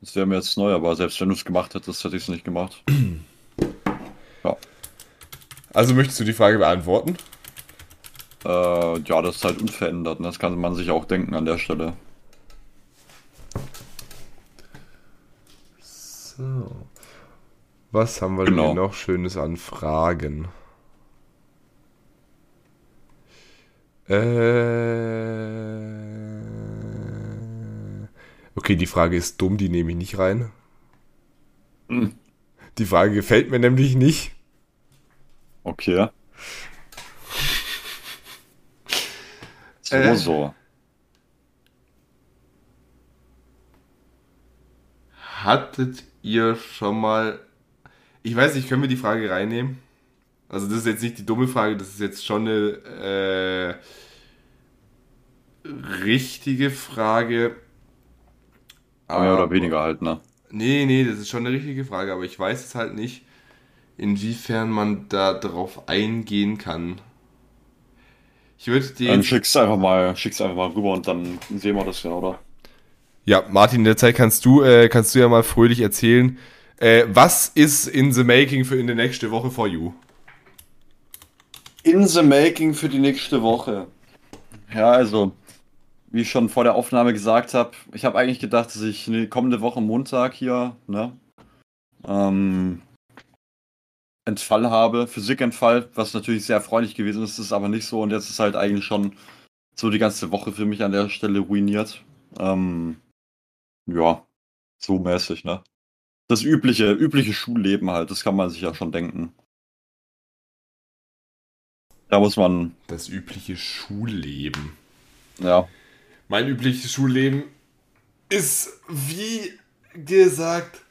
Das wäre mir jetzt neu, aber selbst wenn du es gemacht hättest, hätte ich es nicht gemacht. ja. Also möchtest du die Frage beantworten? Äh, ja, das ist halt unverändert. Ne? Das kann man sich auch denken an der Stelle. So. Was haben wir genau. denn noch Schönes an Fragen? Äh. Okay, die Frage ist dumm, die nehme ich nicht rein. Hm. Die Frage gefällt mir nämlich nicht. Okay. So, äh, so. Hattet ihr schon mal. Ich weiß nicht, können wir die Frage reinnehmen? Also, das ist jetzt nicht die dumme Frage, das ist jetzt schon eine äh, richtige Frage. Mehr oder weniger halt, ne? Nee, nee, das ist schon eine richtige Frage, aber ich weiß es halt nicht, inwiefern man da drauf eingehen kann. Ich würde dir. Dann schick's einfach mal, schick's einfach mal rüber und dann sehen wir das ja, oder? Ja, Martin, in der Zeit kannst du, äh, kannst du ja mal fröhlich erzählen, äh, was ist in the making für in der nächste Woche for you? In the making für die nächste Woche. Ja, also, wie ich schon vor der Aufnahme gesagt habe, ich habe eigentlich gedacht, dass ich eine kommende Woche Montag hier, ne, ähm, Entfall habe, Physikentfall, was natürlich sehr erfreulich gewesen ist, ist aber nicht so und jetzt ist halt eigentlich schon so die ganze Woche für mich an der Stelle ruiniert. Ähm, ja, so mäßig, ne? Das übliche, übliche Schulleben halt, das kann man sich ja schon denken. Da muss man. Das übliche Schulleben. Ja. Mein übliches Schulleben ist, wie gesagt,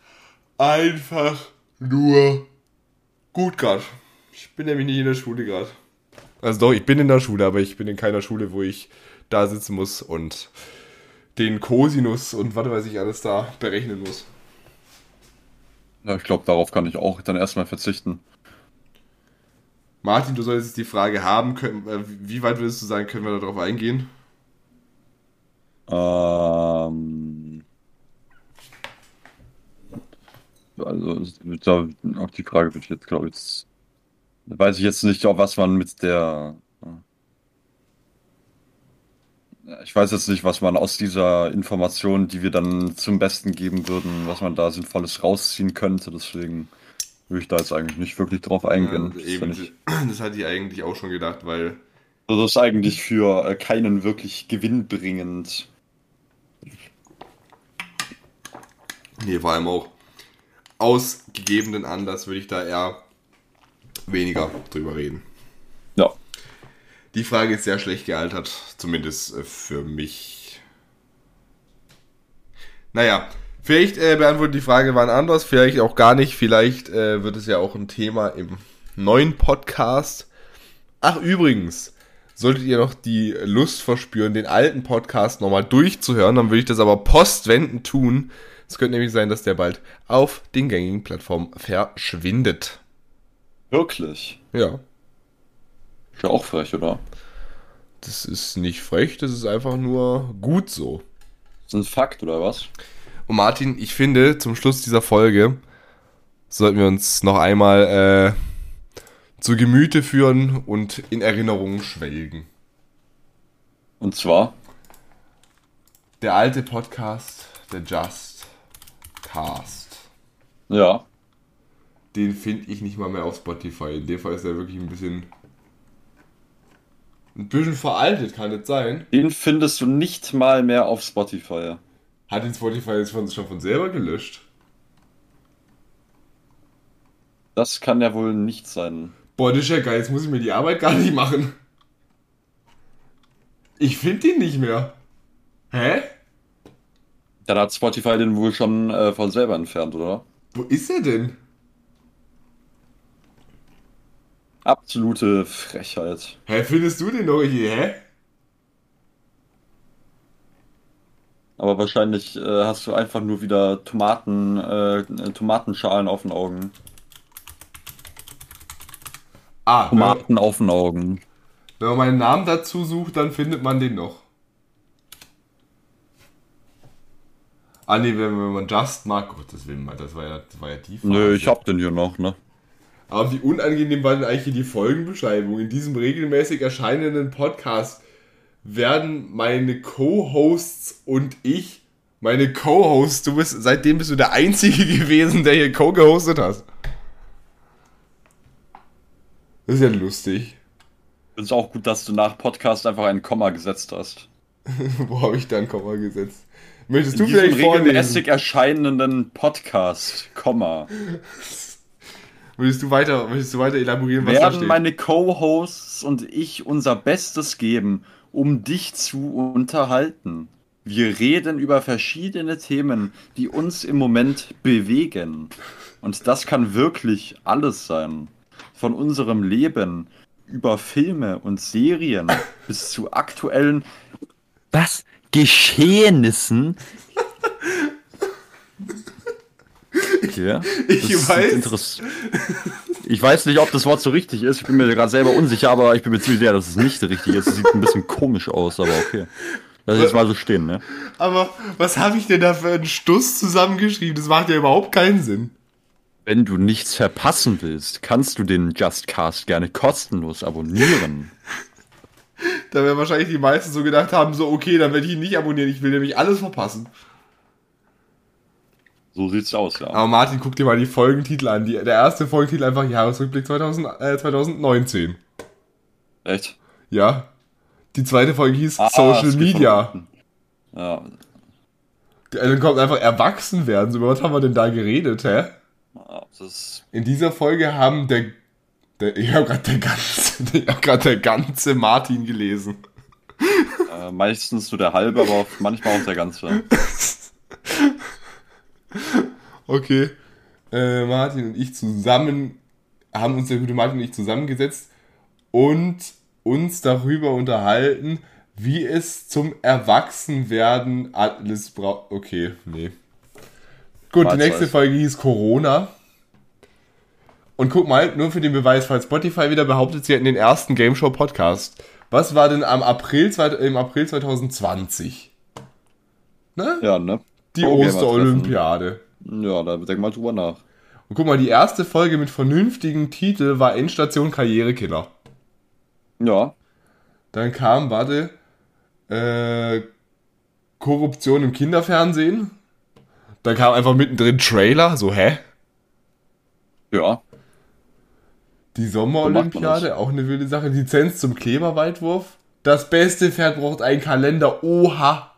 einfach nur gut gerade. Ich bin nämlich nicht in der Schule gerade. Also doch, ich bin in der Schule, aber ich bin in keiner Schule, wo ich da sitzen muss und den Cosinus und was weiß ich alles da berechnen muss. Ja, ich glaube, darauf kann ich auch dann erstmal verzichten. Martin, du solltest jetzt die Frage haben, können, äh, wie weit würdest du sagen, können wir darauf eingehen? Ähm, also auf die Frage würde ich jetzt, glaube ich, weiß ich jetzt nicht, was man mit der. Ich weiß jetzt nicht, was man aus dieser Information, die wir dann zum Besten geben würden, was man da Sinnvolles rausziehen könnte. Deswegen würde ich da jetzt eigentlich nicht wirklich drauf eingehen. Ja, eben, das, das hatte ich eigentlich auch schon gedacht, weil. Also das ist eigentlich für äh, keinen wirklich gewinnbringend. Nee, vor allem auch aus gegebenen Anlass würde ich da eher weniger drüber reden. Die Frage ist sehr schlecht gealtert, zumindest äh, für mich. Naja, vielleicht äh, beantwortet die Frage wann anders, vielleicht auch gar nicht. Vielleicht äh, wird es ja auch ein Thema im neuen Podcast. Ach, übrigens, solltet ihr noch die Lust verspüren, den alten Podcast nochmal durchzuhören, dann würde ich das aber postwendend tun. Es könnte nämlich sein, dass der bald auf den gängigen Plattformen verschwindet. Wirklich? Ja. Ist ja auch frech, oder? Das ist nicht frech, das ist einfach nur gut so. Das ist ein Fakt, oder was? Und Martin, ich finde, zum Schluss dieser Folge sollten wir uns noch einmal äh, zu Gemüte führen und in Erinnerungen schwelgen. Und zwar? Der alte Podcast, der Just Cast. Ja. Den finde ich nicht mal mehr auf Spotify. In dem Fall ist er wirklich ein bisschen. Ein bisschen veraltet, kann das sein? Den findest du nicht mal mehr auf Spotify. Hat den Spotify jetzt von, schon von selber gelöscht? Das kann ja wohl nicht sein. Boah, das ist ja geil. Jetzt muss ich mir die Arbeit gar nicht machen. Ich finde ihn nicht mehr. Hä? Dann hat Spotify den wohl schon äh, von selber entfernt, oder? Wo ist er denn? Absolute Frechheit. Hä, findest du den noch hier, hä? Aber wahrscheinlich äh, hast du einfach nur wieder Tomaten, äh, Tomatenschalen auf den Augen. Ah, Tomaten auf den Augen. Wenn man meinen Namen dazu sucht, dann findet man den noch. Ah nee, wenn, man Just mag, Gottes Willen, das war ja, das war ja die Phase. Nö, ich hab den hier noch, ne? Aber wie unangenehm war denn eigentlich hier die Folgenbeschreibung? In diesem regelmäßig erscheinenden Podcast werden meine Co-Hosts und ich, meine Co-Hosts, du bist, seitdem bist du der Einzige gewesen, der hier co-gehostet hast. Das ist ja lustig. Es ist auch gut, dass du nach Podcast einfach ein Komma gesetzt hast. Wo habe ich da ein Komma gesetzt? Möchtest In du vielleicht regelmäßig erscheinenden Podcast, Komma. Möchtest du weiter, möchtest du weiter elaborieren, was Werden da steht? meine Co-Hosts und ich unser Bestes geben, um dich zu unterhalten. Wir reden über verschiedene Themen, die uns im Moment bewegen. Und das kann wirklich alles sein. Von unserem Leben über Filme und Serien bis zu aktuellen was Geschehnissen Ja, ich weiß. Ich weiß nicht, ob das Wort so richtig ist. Ich bin mir gerade selber unsicher, aber ich bin mir ziemlich sicher, dass es nicht richtig ist. Es sieht ein bisschen komisch aus, aber okay. Lass ich jetzt mal so stehen, ne? Aber was habe ich denn da für einen Stuss zusammengeschrieben? Das macht ja überhaupt keinen Sinn. Wenn du nichts verpassen willst, kannst du den Justcast gerne kostenlos abonnieren. da werden wahrscheinlich die meisten so gedacht haben, so okay, dann werde ich ihn nicht abonnieren, ich will nämlich alles verpassen. So sieht's aus, ja. Aber Martin, guck dir mal die Folgentitel an. Die, der erste Folgentitel einfach Jahresrückblick 2000, äh, 2019. Echt? Ja. Die zweite Folge hieß ah, Social Media. Ja. Dann kommt einfach erwachsen werden. So, über was haben wir denn da geredet, hä? In dieser Folge haben der, der ich habe gerade der ganze, ich habe gerade der ganze Martin gelesen. Äh, meistens nur der halbe, aber manchmal auch der ganze. Okay. Äh, Martin und ich zusammen haben uns der gute Martin und ich zusammengesetzt und uns darüber unterhalten, wie es zum Erwachsenwerden alles braucht. Okay, nee. Gut, die nächste weiß. Folge hieß Corona. Und guck mal, nur für den Beweis, falls Spotify wieder behauptet, sie hätten den ersten Game Show Podcast. Was war denn am April, im April 2020? Ne? Ja, ne? Die oh, Osterolympiade. Ja, da denk mal drüber nach. Und guck mal, die erste Folge mit vernünftigen Titel war Endstation Karrierekiller. Ja. Dann kam, warte, äh, Korruption im Kinderfernsehen. Dann kam einfach mittendrin Trailer, so, hä? Ja. Die Sommerolympiade, auch eine wilde Sache. Lizenz zum Kleberweitwurf. Das beste Pferd braucht einen Kalender. Oha.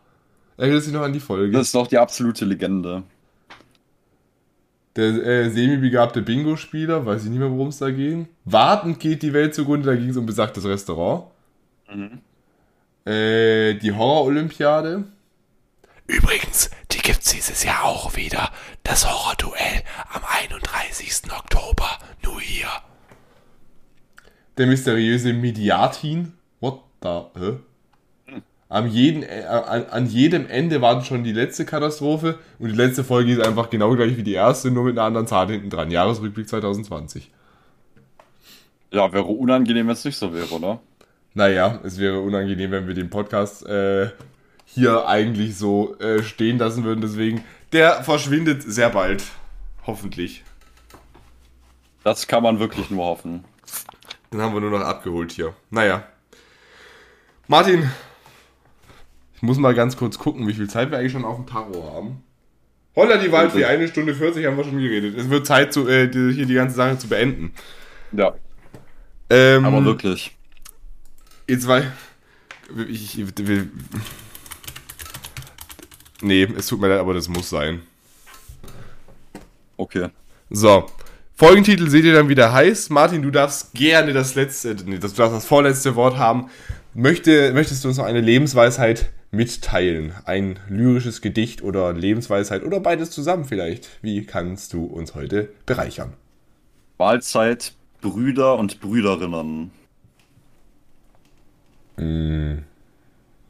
Erinnerst du dich noch an die Folge? Das ist doch die absolute Legende. Der äh, semi-begabte Bingo-Spieler, weiß ich nicht mehr, worum es da ging. Wartend geht die Welt zugrunde, da ging es um besagtes Restaurant. Mhm. Äh, die Horror-Olympiade. Übrigens, die gibt's dieses Jahr auch wieder. Das Horror-Duell am 31. Oktober. Nur hier. Der mysteriöse Mediatin. What the? Hä? Am jeden, äh, an, an, jedem Ende war schon die letzte Katastrophe und die letzte Folge ist einfach genau gleich wie die erste, nur mit einer anderen Zahl hinten dran. Jahresrückblick 2020. Ja, wäre unangenehm, wenn es nicht so wäre, oder? Naja, es wäre unangenehm, wenn wir den Podcast äh, hier eigentlich so äh, stehen lassen würden. Deswegen der verschwindet sehr bald. Hoffentlich. Das kann man wirklich nur hoffen. Dann haben wir nur noch abgeholt hier. Naja. Martin, ich muss mal ganz kurz gucken, wie viel Zeit wir eigentlich schon auf dem Taro haben. Holla die Waldfee, eine Stunde 40 haben wir schon geredet. Es wird Zeit, zu, äh, hier die ganze Sache zu beenden. Ja. Ähm, Aber wirklich. Jetzt war. Ich, ich, ich, nee, es tut mir leid, aber das muss sein. Okay. So. Folgentitel seht ihr dann wieder heiß. Martin, du darfst gerne das letzte, nee, das, du darfst das vorletzte Wort haben. Möchte, möchtest du uns noch eine Lebensweisheit mitteilen? Ein lyrisches Gedicht oder Lebensweisheit oder beides zusammen vielleicht? Wie kannst du uns heute bereichern? Wahlzeit, Brüder und Brüderinnen. Mhm.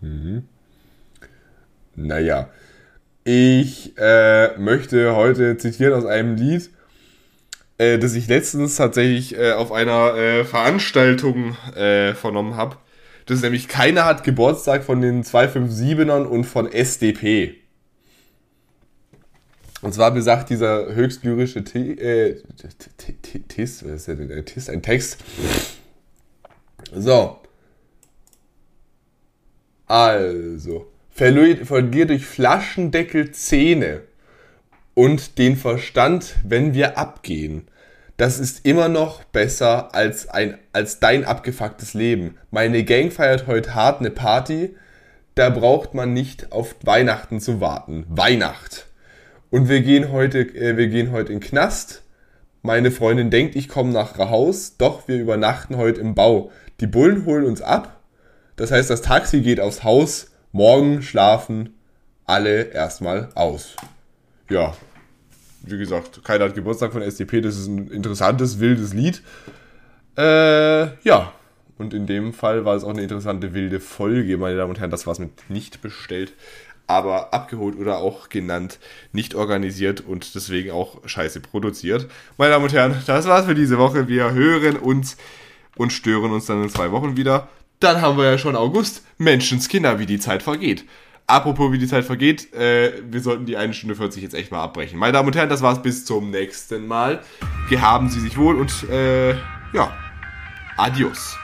Mhm. Naja, ich äh, möchte heute zitieren aus einem Lied, äh, das ich letztens tatsächlich äh, auf einer äh, Veranstaltung äh, vernommen habe. Das ist nämlich Keiner hat Geburtstag von den 257ern und von SDP. Und zwar besagt dieser höchst lyrische äh, Tis, was ist denn der Tis? Ein Text. So. Also. Verlier durch Flaschendeckel Zähne und den Verstand, wenn wir abgehen das ist immer noch besser als, ein, als dein abgefucktes Leben. Meine Gang feiert heute hart eine Party, da braucht man nicht auf Weihnachten zu warten. Weihnacht. Und wir gehen heute, äh, wir gehen heute in den Knast. Meine Freundin denkt, ich komme nach Haus, doch wir übernachten heute im Bau. Die Bullen holen uns ab. Das heißt, das Taxi geht aufs Haus. Morgen schlafen alle erstmal aus. Ja, wie gesagt, keiner hat Geburtstag von SDP, das ist ein interessantes, wildes Lied. Äh, ja. Und in dem Fall war es auch eine interessante, wilde Folge, meine Damen und Herren. Das war es mit nicht bestellt, aber abgeholt oder auch genannt, nicht organisiert und deswegen auch scheiße produziert. Meine Damen und Herren, das war's für diese Woche. Wir hören uns und stören uns dann in zwei Wochen wieder. Dann haben wir ja schon August. Menschenskinder, wie die Zeit vergeht. Apropos, wie die Zeit vergeht, äh, wir sollten die 1 Stunde 40 jetzt echt mal abbrechen. Meine Damen und Herren, das war's bis zum nächsten Mal. Gehaben Sie sich wohl und äh, ja, adios.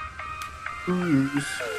Tschüss.